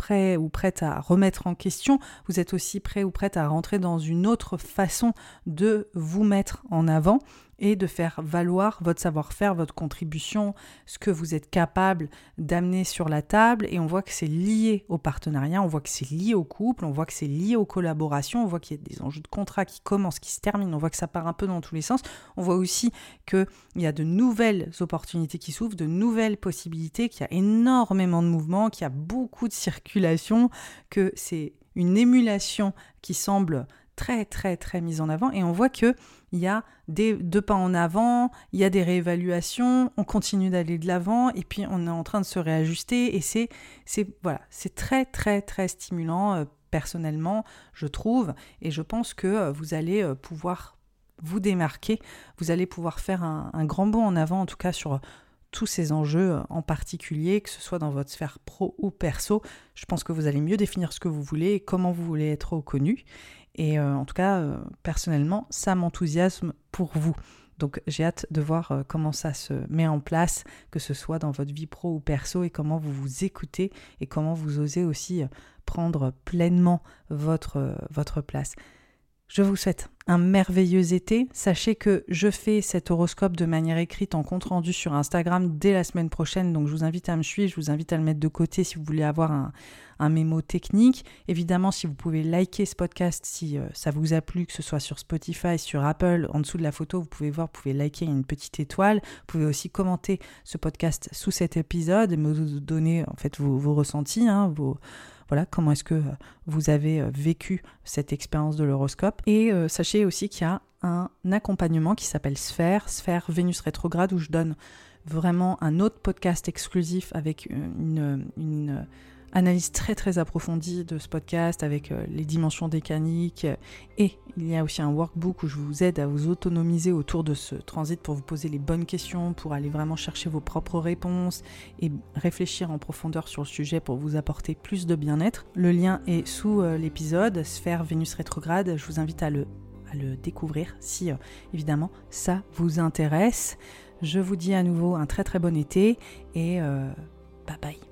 prêt ou prête à remettre en question, vous êtes aussi prêt ou prête à rentrer dans une autre façon de vous mettre en avant et de faire valoir votre savoir-faire, votre contribution, ce que vous êtes capable d'amener sur la table. Et on voit que c'est lié au partenariat, on voit que c'est lié au couple, on voit que c'est lié aux collaborations, on voit qu'il y a des enjeux de contrat qui commencent, qui se terminent, on voit que ça part un peu dans tous les sens. On voit aussi qu'il y a de nouvelles opportunités qui s'ouvrent, de nouvelles possibilités, qu'il y a énormément de mouvements, qu'il y a beaucoup de circulation, que c'est une émulation qui semble très très très mise en avant et on voit que il y a des deux pas en avant, il y a des réévaluations, on continue d'aller de l'avant et puis on est en train de se réajuster et c'est c'est voilà, c'est très très très stimulant euh, personnellement, je trouve et je pense que euh, vous allez euh, pouvoir vous démarquer, vous allez pouvoir faire un, un grand bond en avant en tout cas sur tous ces enjeux en particulier, que ce soit dans votre sphère pro ou perso. Je pense que vous allez mieux définir ce que vous voulez et comment vous voulez être reconnu. Et euh, en tout cas, euh, personnellement, ça m'enthousiasme pour vous. Donc j'ai hâte de voir euh, comment ça se met en place, que ce soit dans votre vie pro ou perso, et comment vous vous écoutez et comment vous osez aussi prendre pleinement votre, votre place. Je vous souhaite un merveilleux été. Sachez que je fais cet horoscope de manière écrite en compte rendu sur Instagram dès la semaine prochaine. Donc je vous invite à me suivre, je vous invite à le mettre de côté si vous voulez avoir un, mémo technique. Évidemment, si vous pouvez liker ce podcast, si euh, ça vous a plu, que ce soit sur Spotify, sur Apple, en dessous de la photo, vous pouvez voir, vous pouvez liker une petite étoile. Vous pouvez aussi commenter ce podcast sous cet épisode et me donner en fait vos, ressentis, hein, vos voilà, comment est-ce que euh, vous avez euh, vécu cette expérience de l'horoscope. Et sachez aussi qu'il y a un accompagnement qui s'appelle Sphère, Sphère Vénus rétrograde, où je donne vraiment un autre podcast exclusif avec une, une analyse très très approfondie de ce podcast avec euh, les dimensions décaniques et il y a aussi un workbook où je vous aide à vous autonomiser autour de ce transit pour vous poser les bonnes questions, pour aller vraiment chercher vos propres réponses et réfléchir en profondeur sur le sujet pour vous apporter plus de bien-être. Le lien est sous euh, l'épisode Sphère Vénus rétrograde, je vous invite à le, découvrir si euh, évidemment ça vous intéresse. Je vous dis à nouveau un très très bon été et bye bye.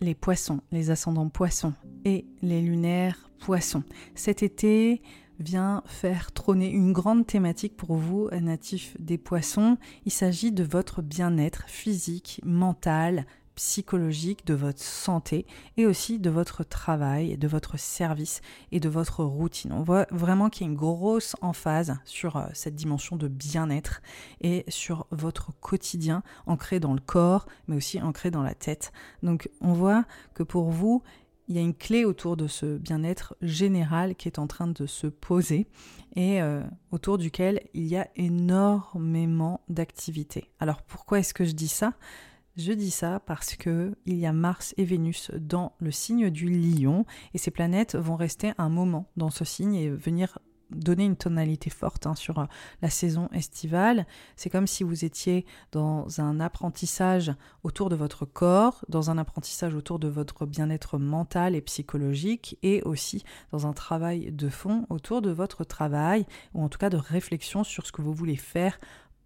Les poissons, les ascendants poissons et les lunaires poissons. Cet été vient faire trôner une grande thématique pour vous, natifs des poissons. Il s'agit de votre bien-être physique, mental, psychologique, de votre santé et aussi de votre travail, de votre service et de votre routine. On voit vraiment qu'il y a une grosse emphase sur euh, cette dimension de bien-être et sur votre quotidien ancré dans le corps, mais aussi ancré dans la tête. Donc on voit que pour vous, il y a une clé autour de ce bien-être général qui est en train de se poser et euh, autour duquel il y a énormément d'activités. Alors pourquoi est-ce que je dis ça? Je dis ça parce que il y a Mars et Vénus dans le signe du Lion et ces planètes vont rester un moment dans ce signe et venir donner une tonalité forte hein, sur euh, la saison estivale. C'est comme si vous étiez dans un apprentissage autour de votre corps, dans un apprentissage autour de votre bien-être mental et psychologique, et aussi dans un travail de fond autour de votre travail, ou en tout cas de réflexion sur ce que vous voulez faire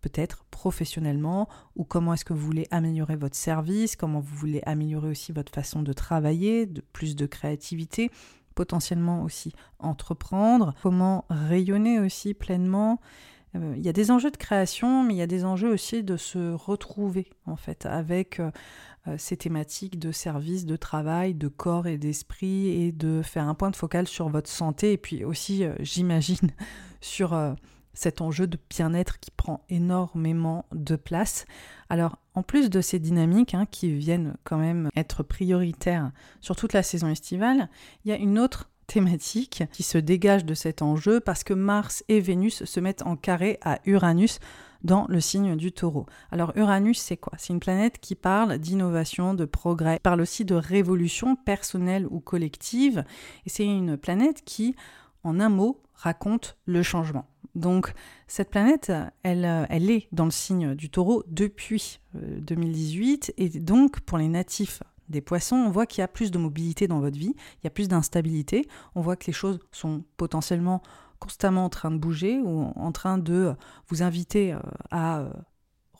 peut-être professionnellement ou comment est-ce que vous voulez améliorer votre service, comment vous voulez améliorer aussi votre façon de travailler, de plus de créativité, potentiellement aussi entreprendre, comment rayonner aussi pleinement. Euh, il y a des enjeux de création, mais il y a des enjeux aussi de se retrouver en fait avec euh, euh, ces thématiques de service, de travail, de corps et d'esprit et de faire un point de focal sur votre santé et puis aussi, j'imagine, *laughs* sur cet enjeu de bien-être qui prend énormément de place. Alors, en plus de ces dynamiques hein, qui viennent quand même être prioritaires sur toute la saison estivale, il y a une autre thématique qui se dégage de cet enjeu parce que Mars et Vénus se mettent en carré à Uranus dans le signe du taureau. Alors Uranus, c'est quoi? C'est une planète qui parle d'innovation, de progrès, parle aussi de révolution personnelle ou collective, et c'est une planète qui, en un mot, raconte le changement. Donc cette planète, elle, elle est dans le signe du taureau depuis 2018 euh, et donc pour les natifs des poissons, on voit qu'il y a plus de mobilité dans votre vie, il y a plus d'instabilité, on voit que les choses sont potentiellement constamment en train de bouger ou en train de vous inviter euh, à euh,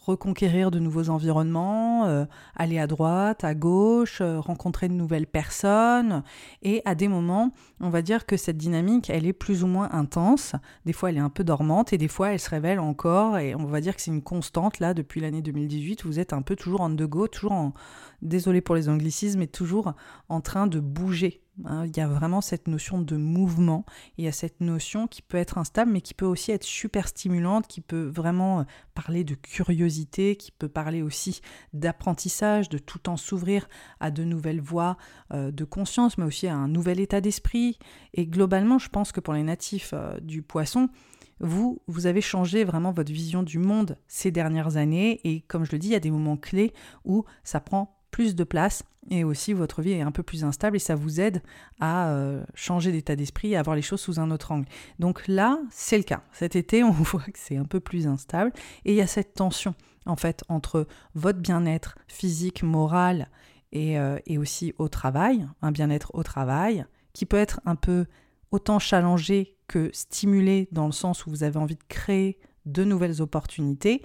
reconquérir de nouveaux environnements, euh, aller à droite, à gauche, euh, rencontrer de nouvelles personnes. Et à des moments, on va dire que cette dynamique, elle est plus ou moins intense. Des fois, elle est un peu dormante et des fois, elle se révèle encore. Et on va dire que c'est une constante, là, depuis l'année 2018. Vous êtes un peu toujours en de go, toujours en, désolé pour les anglicismes, mais toujours en train de bouger Hein, il y a vraiment cette notion de mouvement, il y a cette notion qui peut être instable, mais qui peut aussi être super stimulante, qui peut vraiment euh, parler de curiosité, qui peut parler aussi d'apprentissage, de tout temps s'ouvrir à de nouvelles voies euh, de conscience, mais aussi à un nouvel état d'esprit. Et globalement, je pense que pour les natifs euh, du poisson, vous, vous avez changé vraiment votre vision du monde ces dernières années. Et comme je le dis, il y a des moments clés où ça prend plus de place et aussi votre vie est un peu plus instable et ça vous aide à euh, changer d'état d'esprit et à voir les choses sous un autre angle. Donc là, c'est le cas. Cet été, *laughs* on voit que c'est un peu plus instable et il y a cette tension en fait entre votre bien-être physique, moral et, euh, et aussi au travail, un bien-être au travail qui peut être un peu autant challengé que stimulée dans le sens où vous avez envie de créer de nouvelles opportunités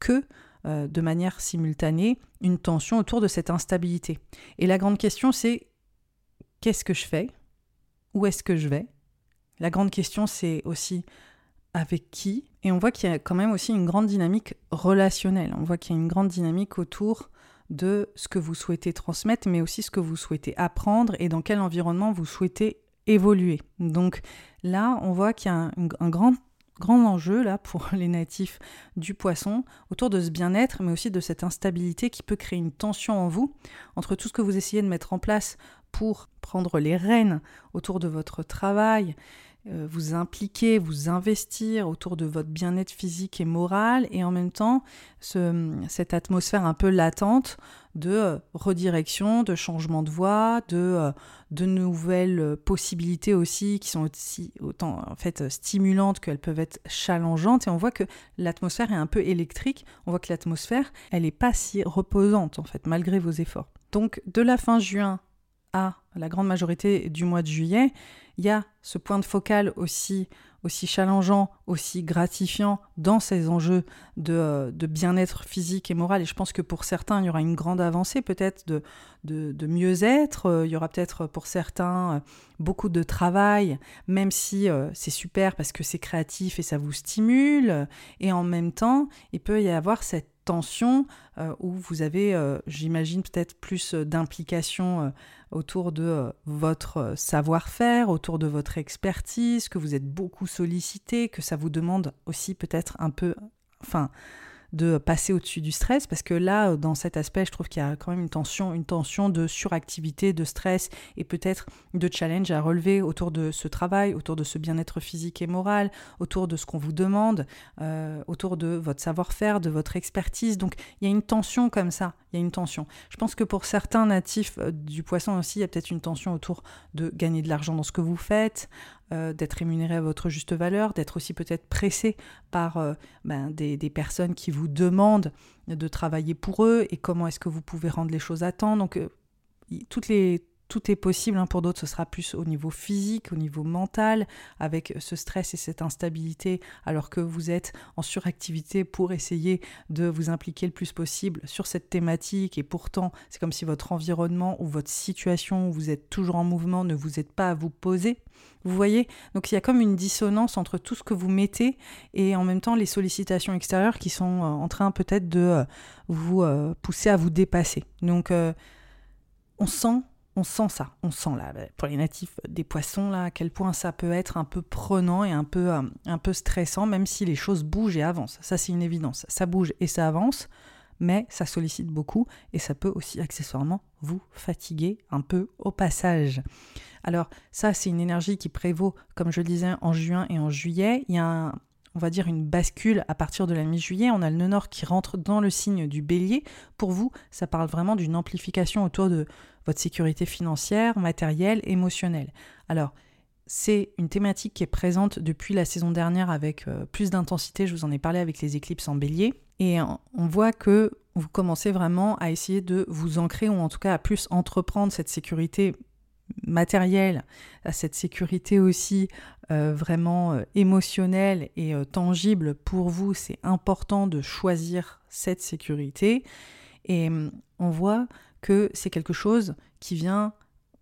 que euh, de manière simultanée une tension autour de cette instabilité. Et la grande question, c'est qu'est-ce que je fais? Où est-ce que je vais? La grande question, c'est aussi avec qui? Et on voit qu'il y a quand même aussi une grande dynamique relationnelle. On voit qu'il y a une grande dynamique autour de ce que vous souhaitez transmettre, mais aussi ce que vous souhaitez apprendre et dans quel environnement vous souhaitez évoluer. Donc là, on voit qu'il y a un, un grand grand enjeu là pour *laughs* les natifs du poisson autour de ce bien-être mais aussi de cette instabilité qui peut créer une tension en vous entre tout ce que vous essayez de mettre en place pour prendre les rênes autour de votre travail vous impliquer, vous investir autour de votre bien-être physique et moral, et en même temps cette atmosphère un peu latente de euh, redirection, de changement de voie, de, euh, de nouvelles possibilités aussi qui sont aussi autant en fait stimulantes qu'elles peuvent être challengeantes. Et on voit que l'atmosphère est un peu électrique. On voit que l'atmosphère, elle n'est pas si reposante en fait malgré vos efforts. Donc de la fin juin à la grande majorité du mois de juillet, il y a ce point de focal aussi, aussi challengeant, aussi gratifiant dans ces enjeux de, de bien-être physique et moral. Et je pense que pour certains, il y aura une grande avancée peut-être de, de, mieux-être. Euh, il y aura peut-être pour certains euh, beaucoup de travail, même si euh, c'est super parce que c'est créatif et ça vous stimule. Et en même temps, il peut y avoir cette tension où vous avez, j'imagine, peut-être plus d'implication autour de euh, votre euh, savoir-faire, autour de votre expertise, que vous êtes beaucoup sollicité, que ça vous demande aussi peut-être un peu, enfin, de passer au-dessus du stress. Parce que là dans cet aspect je trouve qu'il y a quand même une tension une tension de suractivité de stress et peut-être de challenge à relever autour de ce travail autour de ce bien-être physique et moral autour de ce qu'on vous demande euh, autour de votre savoir-faire de votre expertise. Donc il y a une tension comme ça il y a une tension je pense que pour certains natifs euh, du poisson aussi il y a peut-être une tension autour de gagner de l'argent dans ce que vous faites euh, d'être rémunéré à votre juste valeur, d'être aussi peut-être pressé par euh, ben, des, personnes qui vous demandent de travailler pour eux et comment est-ce que vous pouvez rendre les choses à temps. Donc, toutes les, tout est possible. Hein. Pour d'autres, ce sera plus au niveau physique, au niveau mental, avec ce stress et cette instabilité, alors que vous êtes en suractivité pour essayer de vous impliquer le plus possible sur cette thématique. Et pourtant, c'est comme si votre environnement ou votre situation où vous êtes toujours en mouvement ne vous aide pas à vous poser. Vous voyez? Donc il y a comme une dissonance entre tout ce que vous mettez et en même temps les sollicitations extérieures qui sont euh, en train peut-être de euh, vous euh, pousser à vous dépasser. Donc on sent on sent ça, on sent là, pour les natifs des poissons, là, à quel point ça peut être un peu prenant et un peu, un peu stressant, même si les choses bougent et avancent. Ça, c'est une évidence. Ça bouge et ça avance, mais ça sollicite beaucoup et ça peut aussi accessoirement vous fatiguer un peu au passage. Alors ça, c'est une énergie qui prévaut, comme je le disais, en juin et en juillet. Il y a on va dire une bascule à partir de la mi-juillet. On a le nœud nord qui rentre dans le signe du bélier. Pour vous, ça parle vraiment d'une amplification autour de votre sécurité financière, matérielle, émotionnelle. Alors, c'est une thématique qui est présente depuis la saison dernière avec euh, plus d'intensité. Je vous en ai parlé avec les éclipses en bélier. Et on voit que vous commencez vraiment à essayer de vous ancrer, ou en tout cas à plus entreprendre cette sécurité matérielle, à cette sécurité aussi euh, vraiment euh, émotionnelle et euh, tangible pour vous, c'est important de choisir cette sécurité. Et hum, on voit que c'est quelque chose qui vient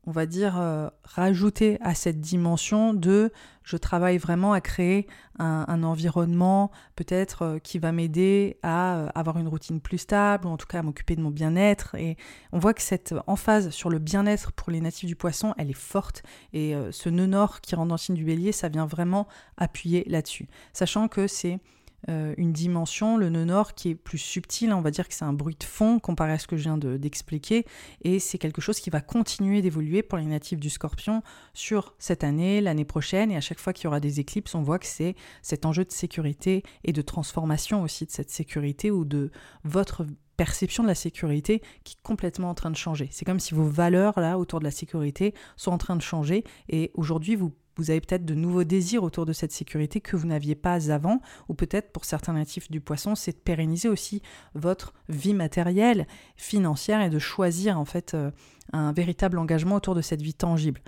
on va dire, euh, rajouter à cette dimension de je travaille vraiment à créer un, environnement peut-être euh, qui va m'aider à euh, avoir une routine plus stable, ou en tout cas à m'occuper de mon bien-être. Et on voit que cette emphase sur le bien-être pour les natifs du poisson, elle est forte. Et ce nœud nord qui rentre dans le signe du bélier, ça vient vraiment appuyer là-dessus. Sachant que c'est euh, une dimension, le nœud nord, qui est plus subtil. On va dire que c'est un bruit de fond comparé à ce que je viens d'expliquer. et c'est quelque chose qui va continuer d'évoluer pour les natifs du scorpion sur cette année, l'année prochaine. Et à chaque fois qu'il y aura des éclipses, on voit que c'est cet enjeu de sécurité et de transformation aussi de cette sécurité ou de votre perception de la sécurité qui est complètement en train de changer. C'est comme si vos valeurs là autour de la sécurité sont en train de changer et aujourd'hui vous vous avez peut-être de nouveaux désirs autour de cette sécurité que vous n'aviez pas avant, ou peut-être pour certains natifs du poisson, c'est de pérenniser aussi votre vie matérielle, financière, et de choisir en fait euh, un véritable engagement autour de cette vie tangible.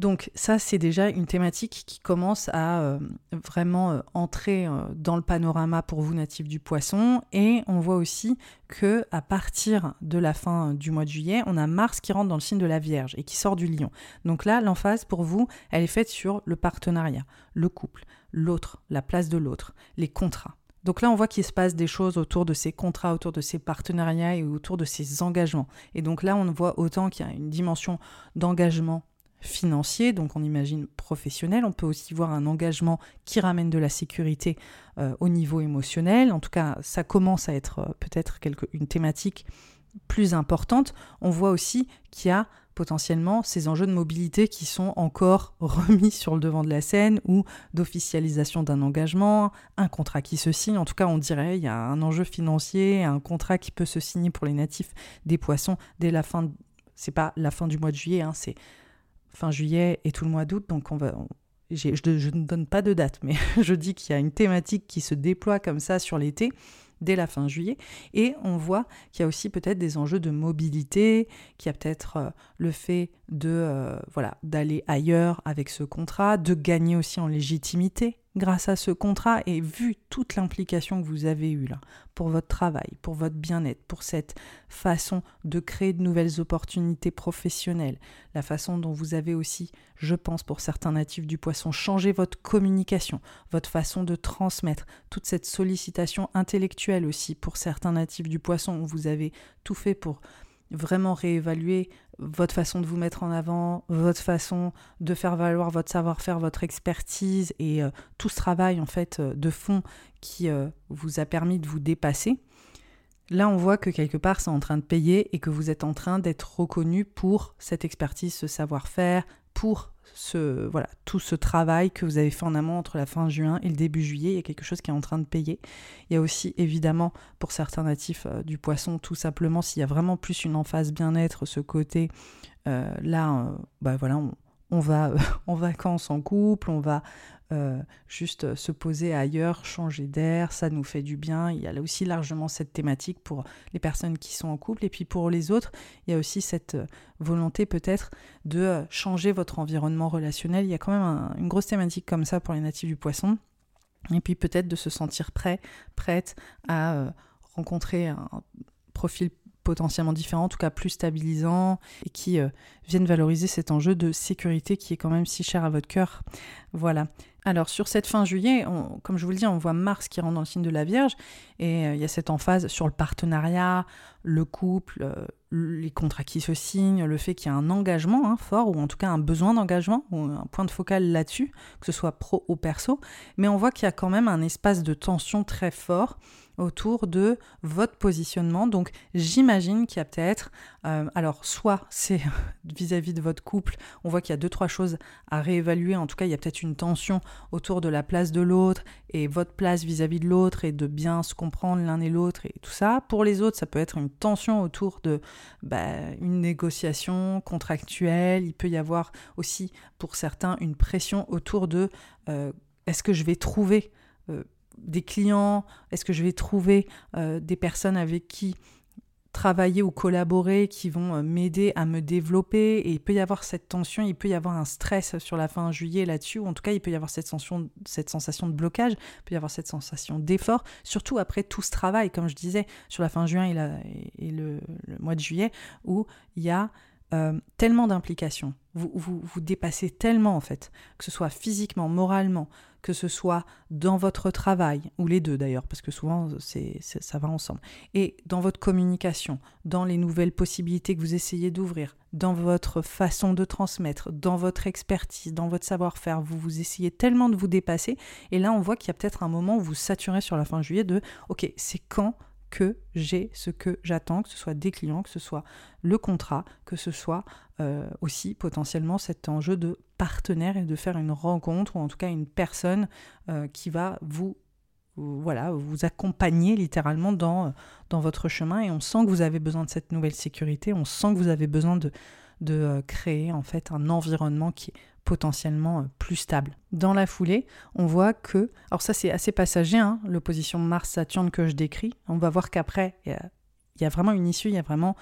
Donc ça, c'est déjà une thématique qui commence à euh, vraiment euh, entrer euh, dans le panorama pour vous natifs du poisson. Et on voit aussi que à partir de la fin du mois de juillet, on a Mars qui rentre dans le signe de la Vierge et qui sort du Lion. Donc là, l'emphase pour vous, elle est faite sur le partenariat, le couple, l'autre, la place de l'autre, les contrats. Donc là, on voit qu'il se passe des choses autour de ces contrats, autour de ces partenariats et autour de ces engagements. Et donc là, on voit autant qu'il y a une dimension d'engagement financier, donc on imagine professionnel. On peut aussi voir un engagement qui ramène de la sécurité euh, au niveau émotionnel. En tout cas, ça commence à être euh, peut-être une thématique plus importante. On voit aussi qu'il y a potentiellement ces enjeux de mobilité qui sont encore *laughs* remis sur le devant de la scène ou d'officialisation d'un engagement, un contrat qui se signe. En tout cas, on dirait il y a un enjeu financier, un contrat qui peut se signer pour les natifs des poissons dès la fin. C'est pas la fin du mois de juillet, hein, c'est fin juillet et tout le mois d'août. Donc on va, je, ne donne pas de date, mais *laughs* je dis qu'il y a une thématique qui se déploie comme ça sur l'été dès la fin juillet. Et on voit qu'il y a aussi peut-être des enjeux de mobilité, qu'il y a peut-être euh, le fait de euh, voilà d'aller ailleurs avec ce contrat, de gagner aussi en légitimité grâce à ce contrat et vu toute l'implication que vous avez eue là pour votre travail, pour votre bien-être, pour cette façon de créer de nouvelles opportunités professionnelles, la façon dont vous avez aussi, je pense pour certains natifs du poisson, changé votre communication, votre façon de transmettre, toute cette sollicitation intellectuelle aussi pour certains natifs du poisson, où vous avez tout fait pour vraiment réévaluer votre façon de vous mettre en avant, votre façon de faire valoir votre savoir-faire, votre expertise et euh, tout ce travail en fait euh, de fond qui euh, vous a permis de vous dépasser. Là, on voit que quelque part, c'est en train de payer et que vous êtes en train d'être reconnu pour cette expertise, ce savoir-faire, pour voilà, tout ce travail que vous avez fait en amont entre la fin juin et le début juillet. Il y a quelque chose qui est en train de payer. Il y a aussi, évidemment, pour certains natifs euh, du poisson, tout simplement, s'il y a vraiment plus une emphase bien-être, ce côté, euh, là, euh, bah voilà, on va *laughs* en vacances en couple, on va euh, juste se poser ailleurs, changer d'air, ça nous fait du bien. Il y a là aussi largement cette thématique pour les personnes qui sont en couple. Et puis pour les autres, il y a aussi cette euh, volonté peut-être de euh, changer votre environnement relationnel. Il y a quand même une grosse thématique comme ça pour les natifs du poisson. Et puis peut-être de se sentir prêt, prête à rencontrer un profil potentiellement différents, en tout cas plus stabilisants, et qui euh, viennent valoriser cet enjeu de sécurité qui est quand même si cher à votre cœur. Voilà. Alors sur cette fin juillet, comme je vous le dis, on voit Mars qui rentre dans le signe de la Vierge, et euh, il y a cette emphase sur le partenariat, le couple, euh, les contrats qui se signent, le fait qu'il y a un engagement hein, fort, ou en tout cas un besoin d'engagement, ou un point de focal là-dessus, que ce soit pro ou perso, mais on voit qu'il y a quand même un espace de tension très fort autour de votre positionnement. Donc j'imagine qu'il y a peut-être, euh, alors soit c'est *laughs* vis-à-vis de votre couple, on voit qu'il y a deux, trois choses à réévaluer. En tout cas, il y a peut-être une tension autour de la place de l'autre et votre place vis-à-vis de l'autre et de bien se comprendre l'un et l'autre et tout ça. Pour les autres, ça peut être une tension autour de bah, une négociation contractuelle. Il peut y avoir aussi pour certains une pression autour de euh, est-ce que je vais trouver euh, des clients Est-ce que je vais trouver euh, des personnes avec qui travailler ou collaborer qui vont euh, m'aider à me développer? Et il peut y avoir cette tension, il peut y avoir un stress sur la fin juillet là-dessus, ou en tout cas il peut y avoir cette, sensation, cette sensation de blocage, il peut y avoir cette sensation d'effort, surtout après tout ce travail, comme je disais, sur la fin juin et, le, mois de juillet, où il y a euh, tellement d'implications, vous, vous, dépassez tellement en fait, que ce soit physiquement, moralement, que ce soit dans votre travail, ou les deux d'ailleurs, parce que souvent c'est, ça va ensemble, et dans votre communication, dans les nouvelles possibilités que vous essayez d'ouvrir, dans votre façon de transmettre, dans votre expertise, dans votre savoir-faire, vous vous essayez tellement de vous dépasser, et là on voit qu'il y a peut-être un moment où vous saturez sur la fin juillet de, ok, c'est quand que j'ai ce que j'attends, que ce soit des clients, que ce soit le contrat, que ce soit euh, aussi potentiellement cet enjeu de partenaire et de faire une rencontre ou en tout cas une personne euh, qui va vous accompagner littéralement dans, dans votre chemin. Et on sent que vous avez besoin de cette nouvelle sécurité, on sent que vous avez besoin de, de euh, créer en fait un environnement qui est potentiellement euh, plus stable. Dans la foulée, on voit que, alors ça c'est assez passager, hein, l'opposition Mars-Saturne que je décris, on va voir qu'après, il y a vraiment une issue, il y a vraiment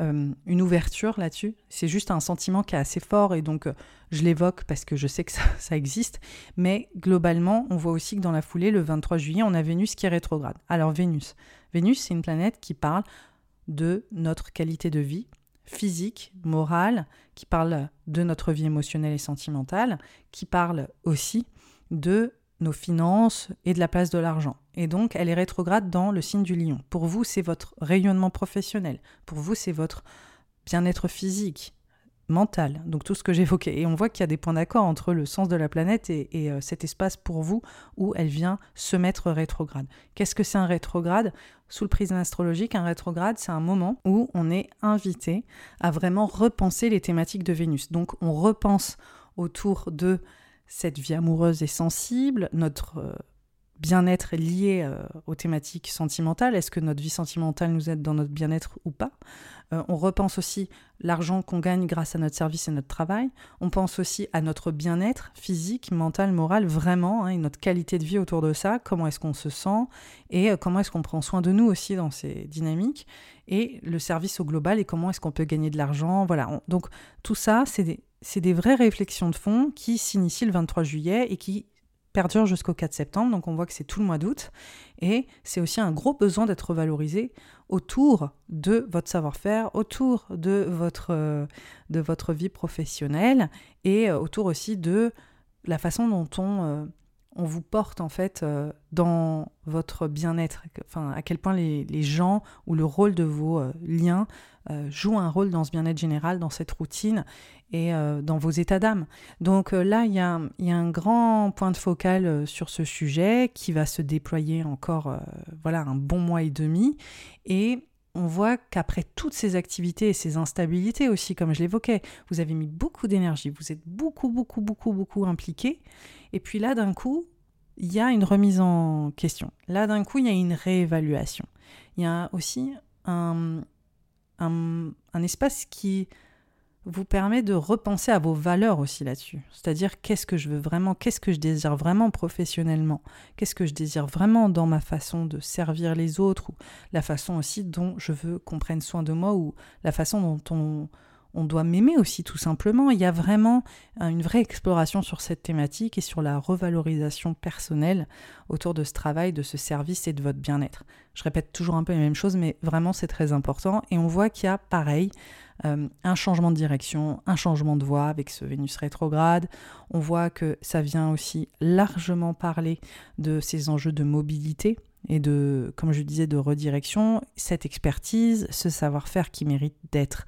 euh, une ouverture là-dessus. C'est juste un sentiment qui est assez fort et donc euh, je l'évoque parce que je sais que ça, *laughs* ça, existe. Mais globalement, on voit aussi que dans la foulée, le 23 juillet, on a Vénus qui est rétrograde. Alors Vénus, Vénus, c'est une planète qui parle de notre qualité de vie physique, morale, qui parle de notre vie émotionnelle et sentimentale, qui parle aussi de nos finances et de la place de l'argent. Et donc, elle est rétrograde dans le signe du lion. Pour vous, c'est votre rayonnement professionnel. Pour vous, c'est votre bien-être physique, mental. Donc, tout ce que j'évoquais. Et on voit qu'il y a des points d'accord entre le sens de la planète et, euh, cet espace pour vous où elle vient se mettre rétrograde. Qu'est-ce que c'est un rétrograde? Sous le prisme astrologique, un rétrograde, c'est un moment où on est invité à vraiment repenser les thématiques de Vénus. Donc, on repense autour de cette vie amoureuse et sensible, notre euh, bien-être lié euh, aux thématiques sentimentales. Est-ce que notre vie sentimentale nous aide dans notre bien-être ou pas? Euh, On repense aussi l'argent qu'on gagne grâce à notre service et notre travail. On pense aussi à notre bien-être physique, mental, moral, vraiment, hein, et notre qualité de vie autour de ça. Comment est-ce qu'on se sent et comment est-ce qu'on prend soin de nous aussi dans ces dynamiques? Et le service au global et comment est-ce qu'on peut gagner de l'argent? Voilà. donc tout ça, c'est des c'est des vraies réflexions de fond qui s'initient le 23 juillet et qui perdurent jusqu'au 4 septembre. Donc on voit que c'est tout le mois d'août. Et c'est aussi un gros besoin d'être valorisé autour de votre savoir-faire, autour de votre, euh, de votre vie professionnelle et euh, autour aussi de la façon dont on, euh, on vous porte en fait dans votre bien-être. Enfin, à quel point les, gens ou le rôle de vos liens euh, joue un rôle dans ce bien-être général, dans cette routine et euh, dans vos états d'âme. Donc euh, là, il y, a, un grand point de focal sur ce sujet qui va se déployer encore voilà, un bon mois et demi. Et on voit qu'après toutes ces activités et ces instabilités aussi, comme je l'évoquais, vous avez mis beaucoup d'énergie, vous êtes beaucoup, beaucoup, beaucoup, beaucoup impliqué. Et puis là, d'un coup, il y a une remise en question. Là, d'un coup, il y a une réévaluation. Il y a aussi un, un, espace qui vous permet de repenser à vos valeurs aussi là-dessus. C'est-à-dire qu'est-ce que je veux vraiment, qu'est-ce que je désire vraiment professionnellement, qu'est-ce que je désire vraiment dans ma façon de servir les autres, ou la façon aussi dont je veux qu'on prenne soin de moi, ou la façon dont on, on doit m'aimer aussi tout simplement. Il y a vraiment une vraie exploration sur cette thématique et sur la revalorisation personnelle autour de ce travail, de ce service et de votre bien-être. Je répète toujours un peu les mêmes choses, mais vraiment c'est très important. Et on voit qu'il y a pareil euh, un changement de direction, un changement de voie avec ce Vénus rétrograde. On voit que ça vient aussi largement parler de ces enjeux de mobilité et de, comme je disais, de redirection, cette expertise, ce savoir-faire qui mérite d'être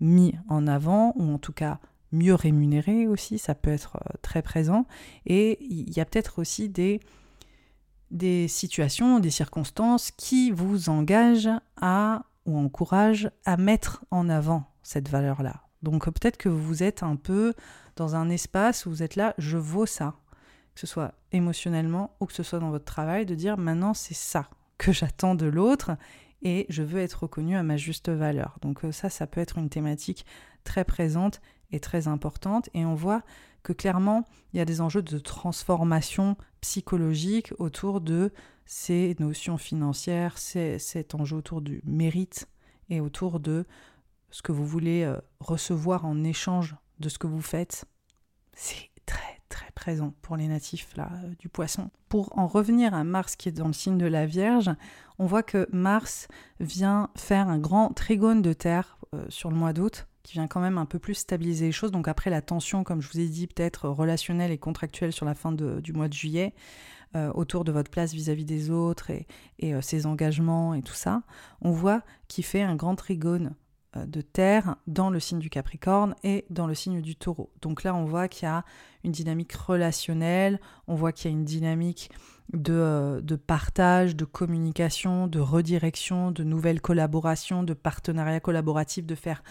mis en avant, ou en tout cas mieux rémunéré aussi, ça peut être euh, très présent. Et il y a peut-être aussi des, des situations, des circonstances qui vous engagent à ou encouragent à mettre en avant cette valeur-là. Donc peut-être que vous êtes un peu dans un espace où vous êtes là, je vaux ça, que ce soit émotionnellement ou que ce soit dans votre travail, de dire maintenant c'est ça que j'attends de l'autre et je veux être reconnu à ma juste valeur. Donc euh, ça, ça peut être une thématique très présente et très importante. Et on voit que clairement, il y a des enjeux de transformation psychologique autour de ces notions financières, cet enjeu autour du mérite et autour de ce que vous voulez euh, recevoir en échange de ce que vous faites. C'est très très présent pour les natifs là, euh, du poisson. Pour en revenir à Mars qui est dans le signe de la Vierge, on voit que Mars vient faire un grand trigone de Terre euh, sur le mois d'août qui vient quand même un peu plus stabiliser les choses. Donc après la tension, comme je vous ai dit, peut-être relationnelle et contractuelle sur la fin du mois de juillet, euh, autour de votre place vis-à-vis des autres et, et ses engagements et tout ça, on voit qu'il fait un grand trigone de terre dans le signe du Capricorne et dans le signe du Taureau. Donc là, on voit qu'il y a une dynamique relationnelle, on voit qu'il y a une dynamique de, euh, de, partage, de communication, de redirection, de nouvelles collaborations, de partenariats collaboratifs, de faire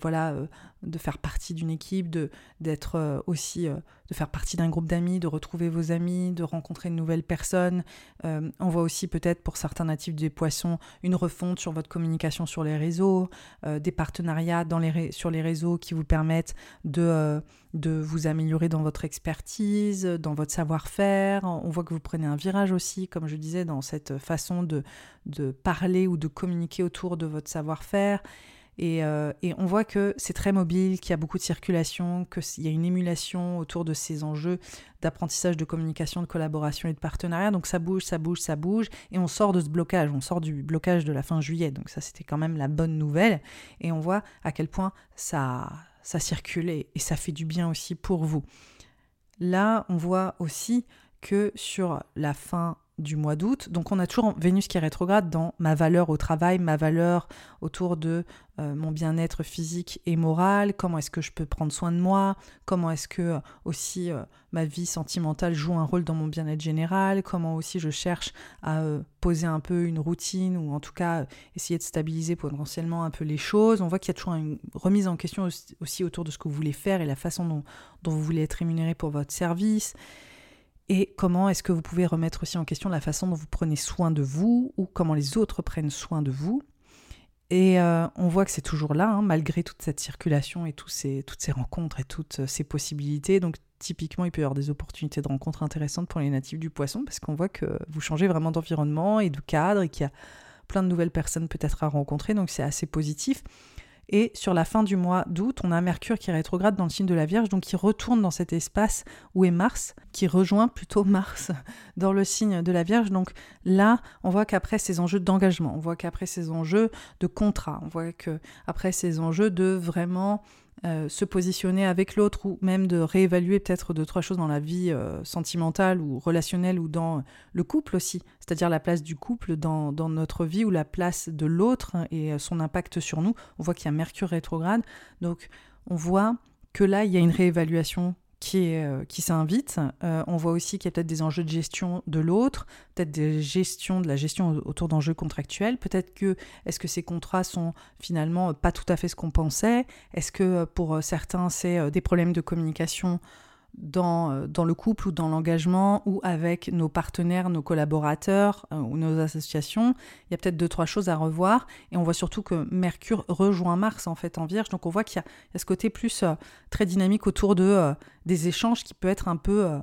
voilà, euh, de faire partie d'une équipe, de d'être euh, aussi, de faire partie d'un groupe d'amis, de retrouver vos amis, de rencontrer de nouvelles personnes. on voit aussi peut-être pour certains natifs des poissons une refonte sur votre communication sur les réseaux, des partenariats dans les sur les réseaux qui vous permettent de de vous améliorer dans votre expertise, dans votre savoir-faire. On voit que vous prenez un virage aussi, comme je disais, dans cette façon de, de parler ou de communiquer autour de votre savoir-faire. Euh, et, on voit que c'est très mobile, qu'il y a beaucoup de circulation, qu'il y a une émulation autour de ces enjeux d'apprentissage, de communication, de collaboration et de partenariat. Donc ça bouge, ça bouge, ça bouge. Et on sort de ce blocage, on sort du blocage de la fin juillet. Donc ça, c'était quand même la bonne nouvelle. Et on voit à quel point ça, ça circule et ça fait du bien aussi pour vous. Là, on voit aussi que sur la fin du mois d'août. Donc on a toujours Vénus qui est rétrograde dans ma valeur au travail, ma valeur autour de euh, mon bien-être physique et moral, comment est-ce que je peux prendre soin de moi, comment est-ce que euh, aussi euh, ma vie sentimentale joue un rôle dans mon bien-être général, comment aussi je cherche à poser un peu une routine ou en tout cas essayer de stabiliser potentiellement un peu les choses? On voit qu'il y a toujours une remise en question aussi autour de ce que vous voulez faire et la façon dont, dont vous voulez être rémunéré pour votre service et comment est-ce que vous pouvez remettre aussi en question la façon dont vous prenez soin de vous ou comment les autres prennent soin de vous. Et euh, on voit que c'est toujours là, hein, malgré toute cette circulation et toutes ces rencontres et toutes ces possibilités. Donc typiquement, il peut y avoir des opportunités de rencontres intéressantes pour les natifs du poisson, parce qu'on voit que vous changez vraiment d'environnement et de cadre et qu'il y a plein de nouvelles personnes peut-être à rencontrer, donc c'est assez positif. Et sur la fin du mois d'août, on a Mercure qui rétrograde dans le signe de la Vierge, donc qui retourne dans cet espace où est Mars, qui rejoint plutôt Mars *laughs* dans le signe de la Vierge. Donc là, on voit qu'après ces enjeux d'engagement, on voit qu'après ces enjeux de contrat, on voit qu'après ces enjeux de vraiment euh, se positionner avec l'autre ou même de réévaluer peut-être deux, trois choses dans la vie euh, sentimentale ou relationnelle ou dans le couple aussi, c'est-à-dire la place du couple dans, dans, notre vie ou la place de l'autre et euh, son impact sur nous. On voit qu'il y a Mercure rétrograde, donc on voit que là, il y a une réévaluation qui, euh, qui s'invite. Euh, on voit aussi qu'il y a peut-être des enjeux de gestion de l'autre, peut-être des gestions, de la gestion autour d'enjeux contractuels. Peut-être que est-ce que ces contrats sont finalement pas tout à fait ce qu'on pensait? Est-ce que euh, pour certains c'est des problèmes de communication dans, euh, dans le couple ou dans l'engagement ou avec nos partenaires, nos collaborateurs euh, ou nos associations. Il y a peut-être deux, trois choses à revoir. Et on voit surtout que Mercure rejoint Mars en fait en Vierge. Donc on voit qu'il y, a ce côté plus euh, très dynamique autour de, des échanges qui peut être un peu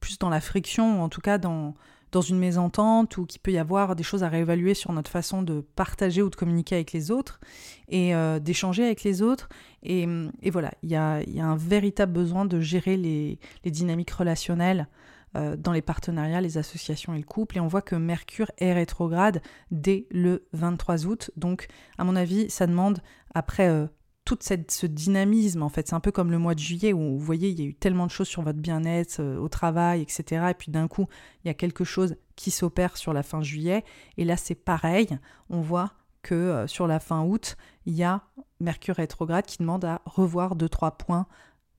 plus dans la friction ou en tout cas dans, dans une mésentente ou qu'il peut y avoir des choses à réévaluer sur notre façon de partager ou de communiquer avec les autres et euh, d'échanger avec les autres. Et, voilà, il y a, un véritable besoin de gérer les, dynamiques relationnelles euh, dans les partenariats, les associations et le couple. Et on voit que Mercure est rétrograde dès le 23 août. Donc, à mon avis, ça demande, après euh, tout ce dynamisme, en fait. C'est un peu comme le mois de juillet où vous voyez, il y a eu tellement de choses sur votre bien-être, euh, au travail, etc. Et puis d'un coup, il y a quelque chose qui s'opère sur la fin juillet. Et là, c'est pareil. On voit que euh, sur la fin août, il y a Mercure rétrograde qui demande à revoir deux, trois points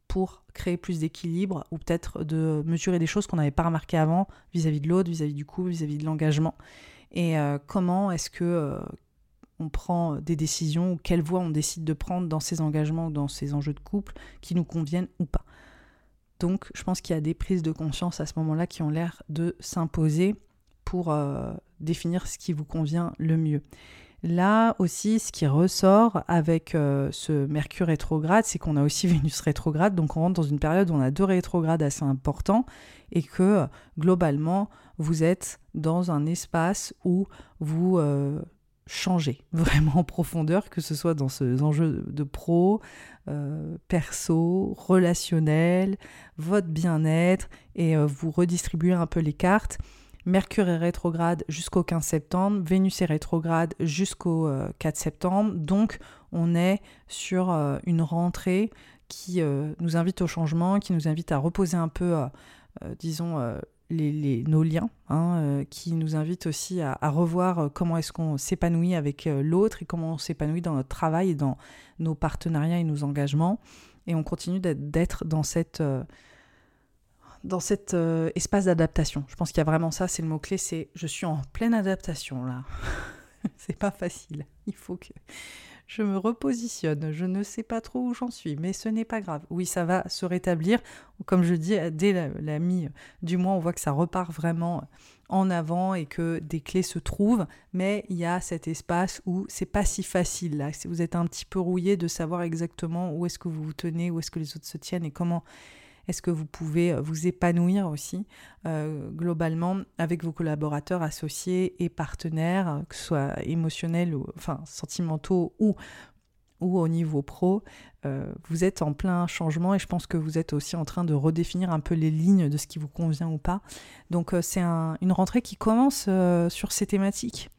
pour créer plus d'équilibre ou peut-être de mesurer des choses qu'on n'avait pas remarquées avant vis-à-vis de l'autre, vis-à-vis du couple, vis-à-vis de l'engagement. Et euh, comment est-ce que on prend des décisions ou quelle voie on décide de prendre dans ces engagements ou dans ces enjeux de couple qui nous conviennent ou pas. Donc je pense qu'il y a des prises de conscience à ce moment-là qui ont l'air de s'imposer pour euh, définir ce qui vous convient le mieux. Là aussi, ce qui ressort avec euh, ce Mercure rétrograde, c'est qu'on a aussi *laughs* Vénus rétrograde, donc on rentre dans une période où on a deux rétrogrades assez importants et que globalement, vous êtes dans un espace où vous euh, changer *laughs* vraiment en profondeur, que ce soit dans ces enjeux de pro, euh, perso, relationnel, votre bien-être, et euh, vous redistribuer un peu les cartes. Mercure est rétrograde jusqu'au 15 septembre, Vénus est rétrograde jusqu'au 4 euh, septembre, donc on est sur une rentrée qui nous invite au changement, qui nous invite à reposer un peu, disons, nos liens, hein, euh, qui nous invitent aussi à, revoir euh, comment est-ce qu'on s'épanouit avec euh, l'autre et comment on s'épanouit dans notre travail et dans nos partenariats et nos engagements. Et on continue d'être dans cette dans cet espace d'adaptation. Je pense qu'il y a vraiment ça, c'est le mot-clé, c'est je suis en pleine adaptation là. *laughs* c'est pas facile. Il faut que je me repositionne, je ne sais pas trop où j'en suis, mais ce n'est pas grave. Oui, ça va se rétablir. Comme je dis, dès la, mi du mois, on voit que ça repart vraiment en avant et que des clés se trouvent, mais il y a cet espace où c'est pas si facile. Vous êtes un petit peu rouillé de savoir exactement où est-ce que vous vous tenez, où est-ce que les autres se tiennent et comment est-ce que vous pouvez euh, vous épanouir aussi euh, globalement avec vos collaborateurs, associés et partenaires, que ce soit émotionnels enfin sentimentaux ou ou au niveau pro, euh, vous êtes en plein changement et je pense que vous êtes aussi en train de redéfinir un peu les lignes de ce qui vous convient ou pas. Donc c'est une rentrée qui commence sur ces thématiques.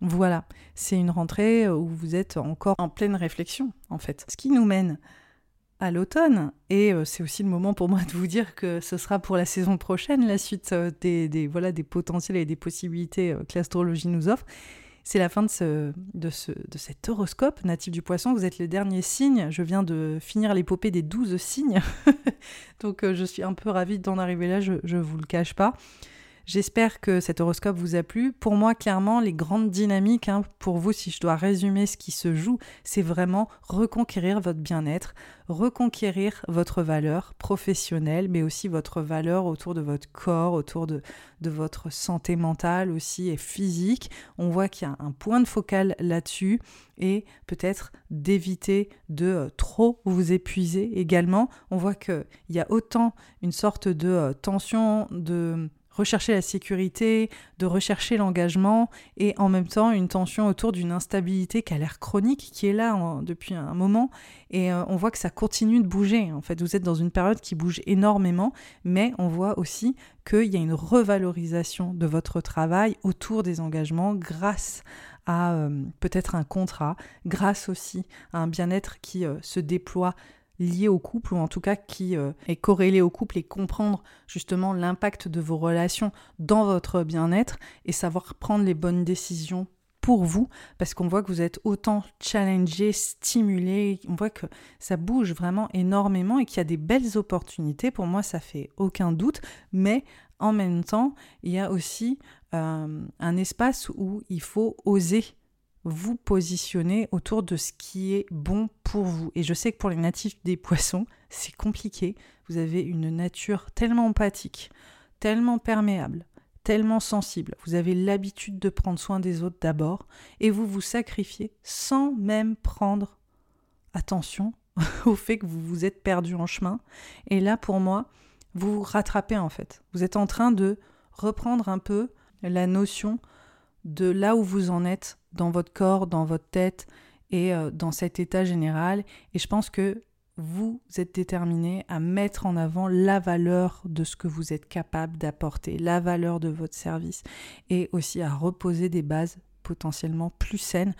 Voilà, c'est une rentrée où vous êtes encore en pleine réflexion en fait. Ce qui nous mène à l'automne. Et euh, c'est aussi le moment pour moi de vous dire que ce sera pour la saison prochaine la suite euh, des, voilà, des potentiels et des possibilités euh, que l'astrologie nous offre. C'est la fin de, ce, de, ce, de cet horoscope natif du poisson. Vous êtes le dernier signe. Je viens de finir l'épopée des douze signes. *laughs* Donc je suis un peu ravie d'en arriver là, je ne vous le cache pas. J'espère que cet horoscope vous a plu. Pour moi, clairement, les grandes dynamiques, hein, pour vous, si je dois résumer ce qui se joue, c'est vraiment reconquérir votre bien-être, reconquérir votre valeur professionnelle, mais aussi votre valeur autour de votre corps, autour de, de votre santé mentale aussi et physique. On voit qu'il y a un point de focal là-dessus et peut-être d'éviter de euh, trop vous épuiser également. On voit qu'il y a autant une sorte de euh, tension, de rechercher la sécurité, de rechercher l'engagement et en même temps une tension autour d'une instabilité qui a l'air chronique, qui est là depuis un moment et euh, on voit que ça continue de bouger. En fait, vous êtes dans une période qui bouge énormément, mais on voit aussi qu'il y a une revalorisation de votre travail autour des engagements grâce à euh, peut-être un contrat, grâce aussi à un bien-être qui euh, se déploie lié au couple ou en tout cas qui euh, est corrélé au couple et comprendre justement l'impact de vos relations dans votre bien-être et savoir prendre les bonnes décisions pour vous parce qu'on voit que vous êtes autant challengé, stimulé, on voit que ça bouge vraiment énormément et qu'il y a des belles opportunités. Pour moi, ça fait aucun doute, mais en même temps, il y a aussi euh, un espace où il faut oser vous positionner autour de ce qui est bon pour vous. Et je sais que pour les natifs des poissons, *laughs* c'est compliqué. Vous avez une nature tellement empathique, tellement perméable, tellement sensible. Vous avez l'habitude de prendre soin des autres d'abord et vous vous sacrifiez sans même prendre attention *laughs* au fait que vous vous êtes perdu en chemin. Et là, pour moi, vous vous rattrapez en fait. Vous êtes en train de reprendre un peu la notion de là où vous en êtes dans votre corps, dans votre tête et euh, dans cet état général. Et je pense que vous êtes déterminé à mettre en avant la valeur de ce que vous êtes capable d'apporter, la valeur de votre service, et aussi à reposer des bases potentiellement plus saines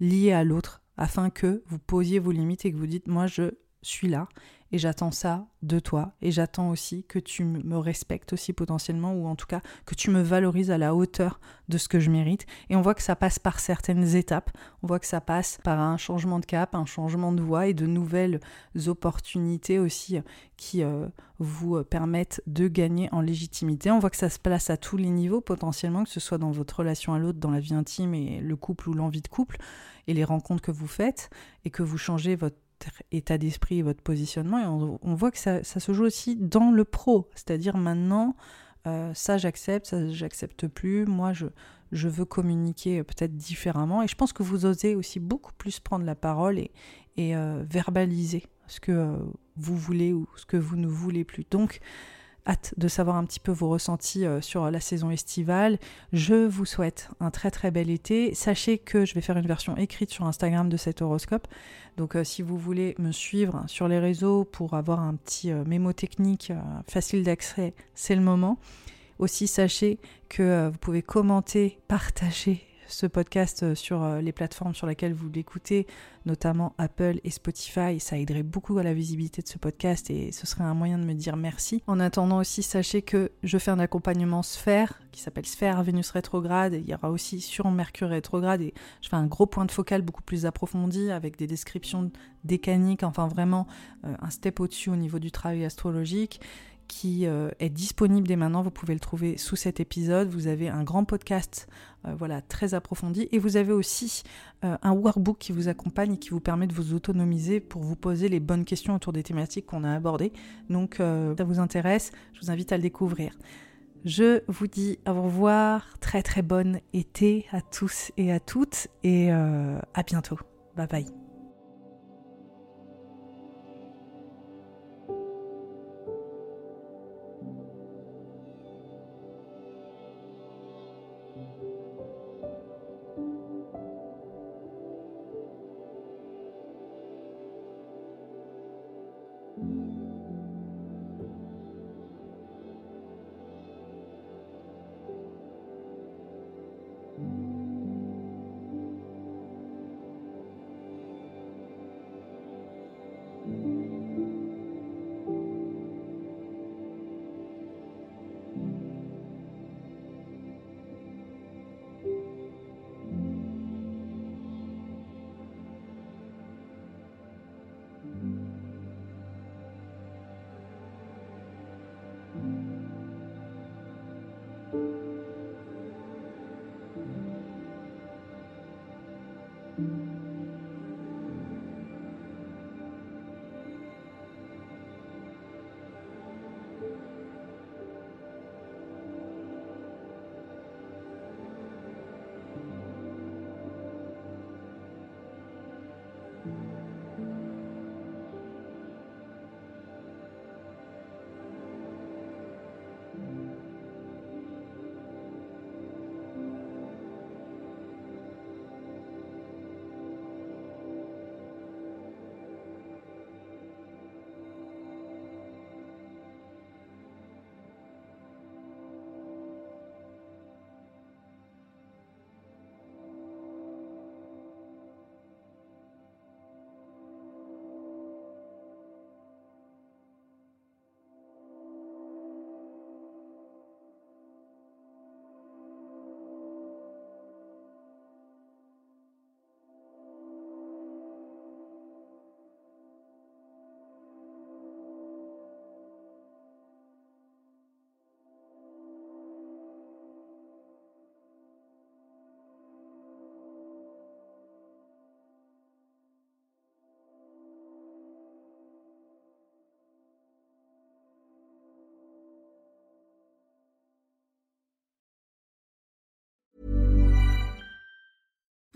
liées à l'autre, afin que vous posiez vos limites et que vous dites, moi je suis là et j'attends ça de toi et j'attends aussi que tu me respectes aussi potentiellement ou en tout cas que tu me valorises à la hauteur de ce que je mérite. Et on voit que ça passe par certaines étapes. On voit que ça passe par un changement de cap un changement de voie et de nouvelles opportunités aussi qui euh, vous permettent de gagner en légitimité. On voit que ça se place à tous les niveaux potentiellement que ce soit dans votre relation à l'autre dans la vie intime et le couple ou l'envie de couple et les rencontres que vous faites et que vous changez votre état d'esprit et votre positionnement. Et on, voit que ça, se joue aussi dans le pro. C'est-à-dire maintenant, euh, ça j'accepte, ça j'accepte plus. Moi, je, je veux communiquer peut-être différemment. Et je pense que vous osez aussi beaucoup plus prendre la parole et, euh, verbaliser ce que euh, vous voulez ou ce que vous ne voulez plus. Donc, hâte de savoir un petit peu vos ressentis euh, sur la saison estivale. Je vous souhaite un très très bel été. Sachez que je vais faire une version écrite sur Instagram de cet horoscope. Donc euh, si vous voulez me suivre sur les réseaux pour avoir un petit euh, mémo technique facile d'accès, c'est le moment. Aussi sachez que vous pouvez commenter, partager ce podcast euh, sur euh, les plateformes sur lesquelles vous l'écoutez, notamment Apple et Spotify. Ça aiderait beaucoup à la visibilité de ce podcast et ce serait un moyen de me dire merci. En attendant aussi, sachez que je fais un accompagnement sphère qui s'appelle Sphère Vénus rétrograde. il y aura aussi sur Mercure rétrograde et je fais un gros point de focal beaucoup plus approfondi avec des descriptions décaniques, enfin vraiment euh, un step au-dessus au niveau du travail astrologique qui euh, est disponible dès maintenant. Vous pouvez le trouver sous cet épisode. Vous avez un grand podcast euh, voilà, très approfondi. Et vous avez aussi euh, un workbook qui vous accompagne et qui vous permet de vous autonomiser pour vous poser les bonnes questions autour des thématiques qu'on a abordées. Donc, ça vous intéresse, je vous invite à le découvrir. Je vous dis au revoir, très très bonne été à tous et à toutes et euh, à bientôt. Bye bye.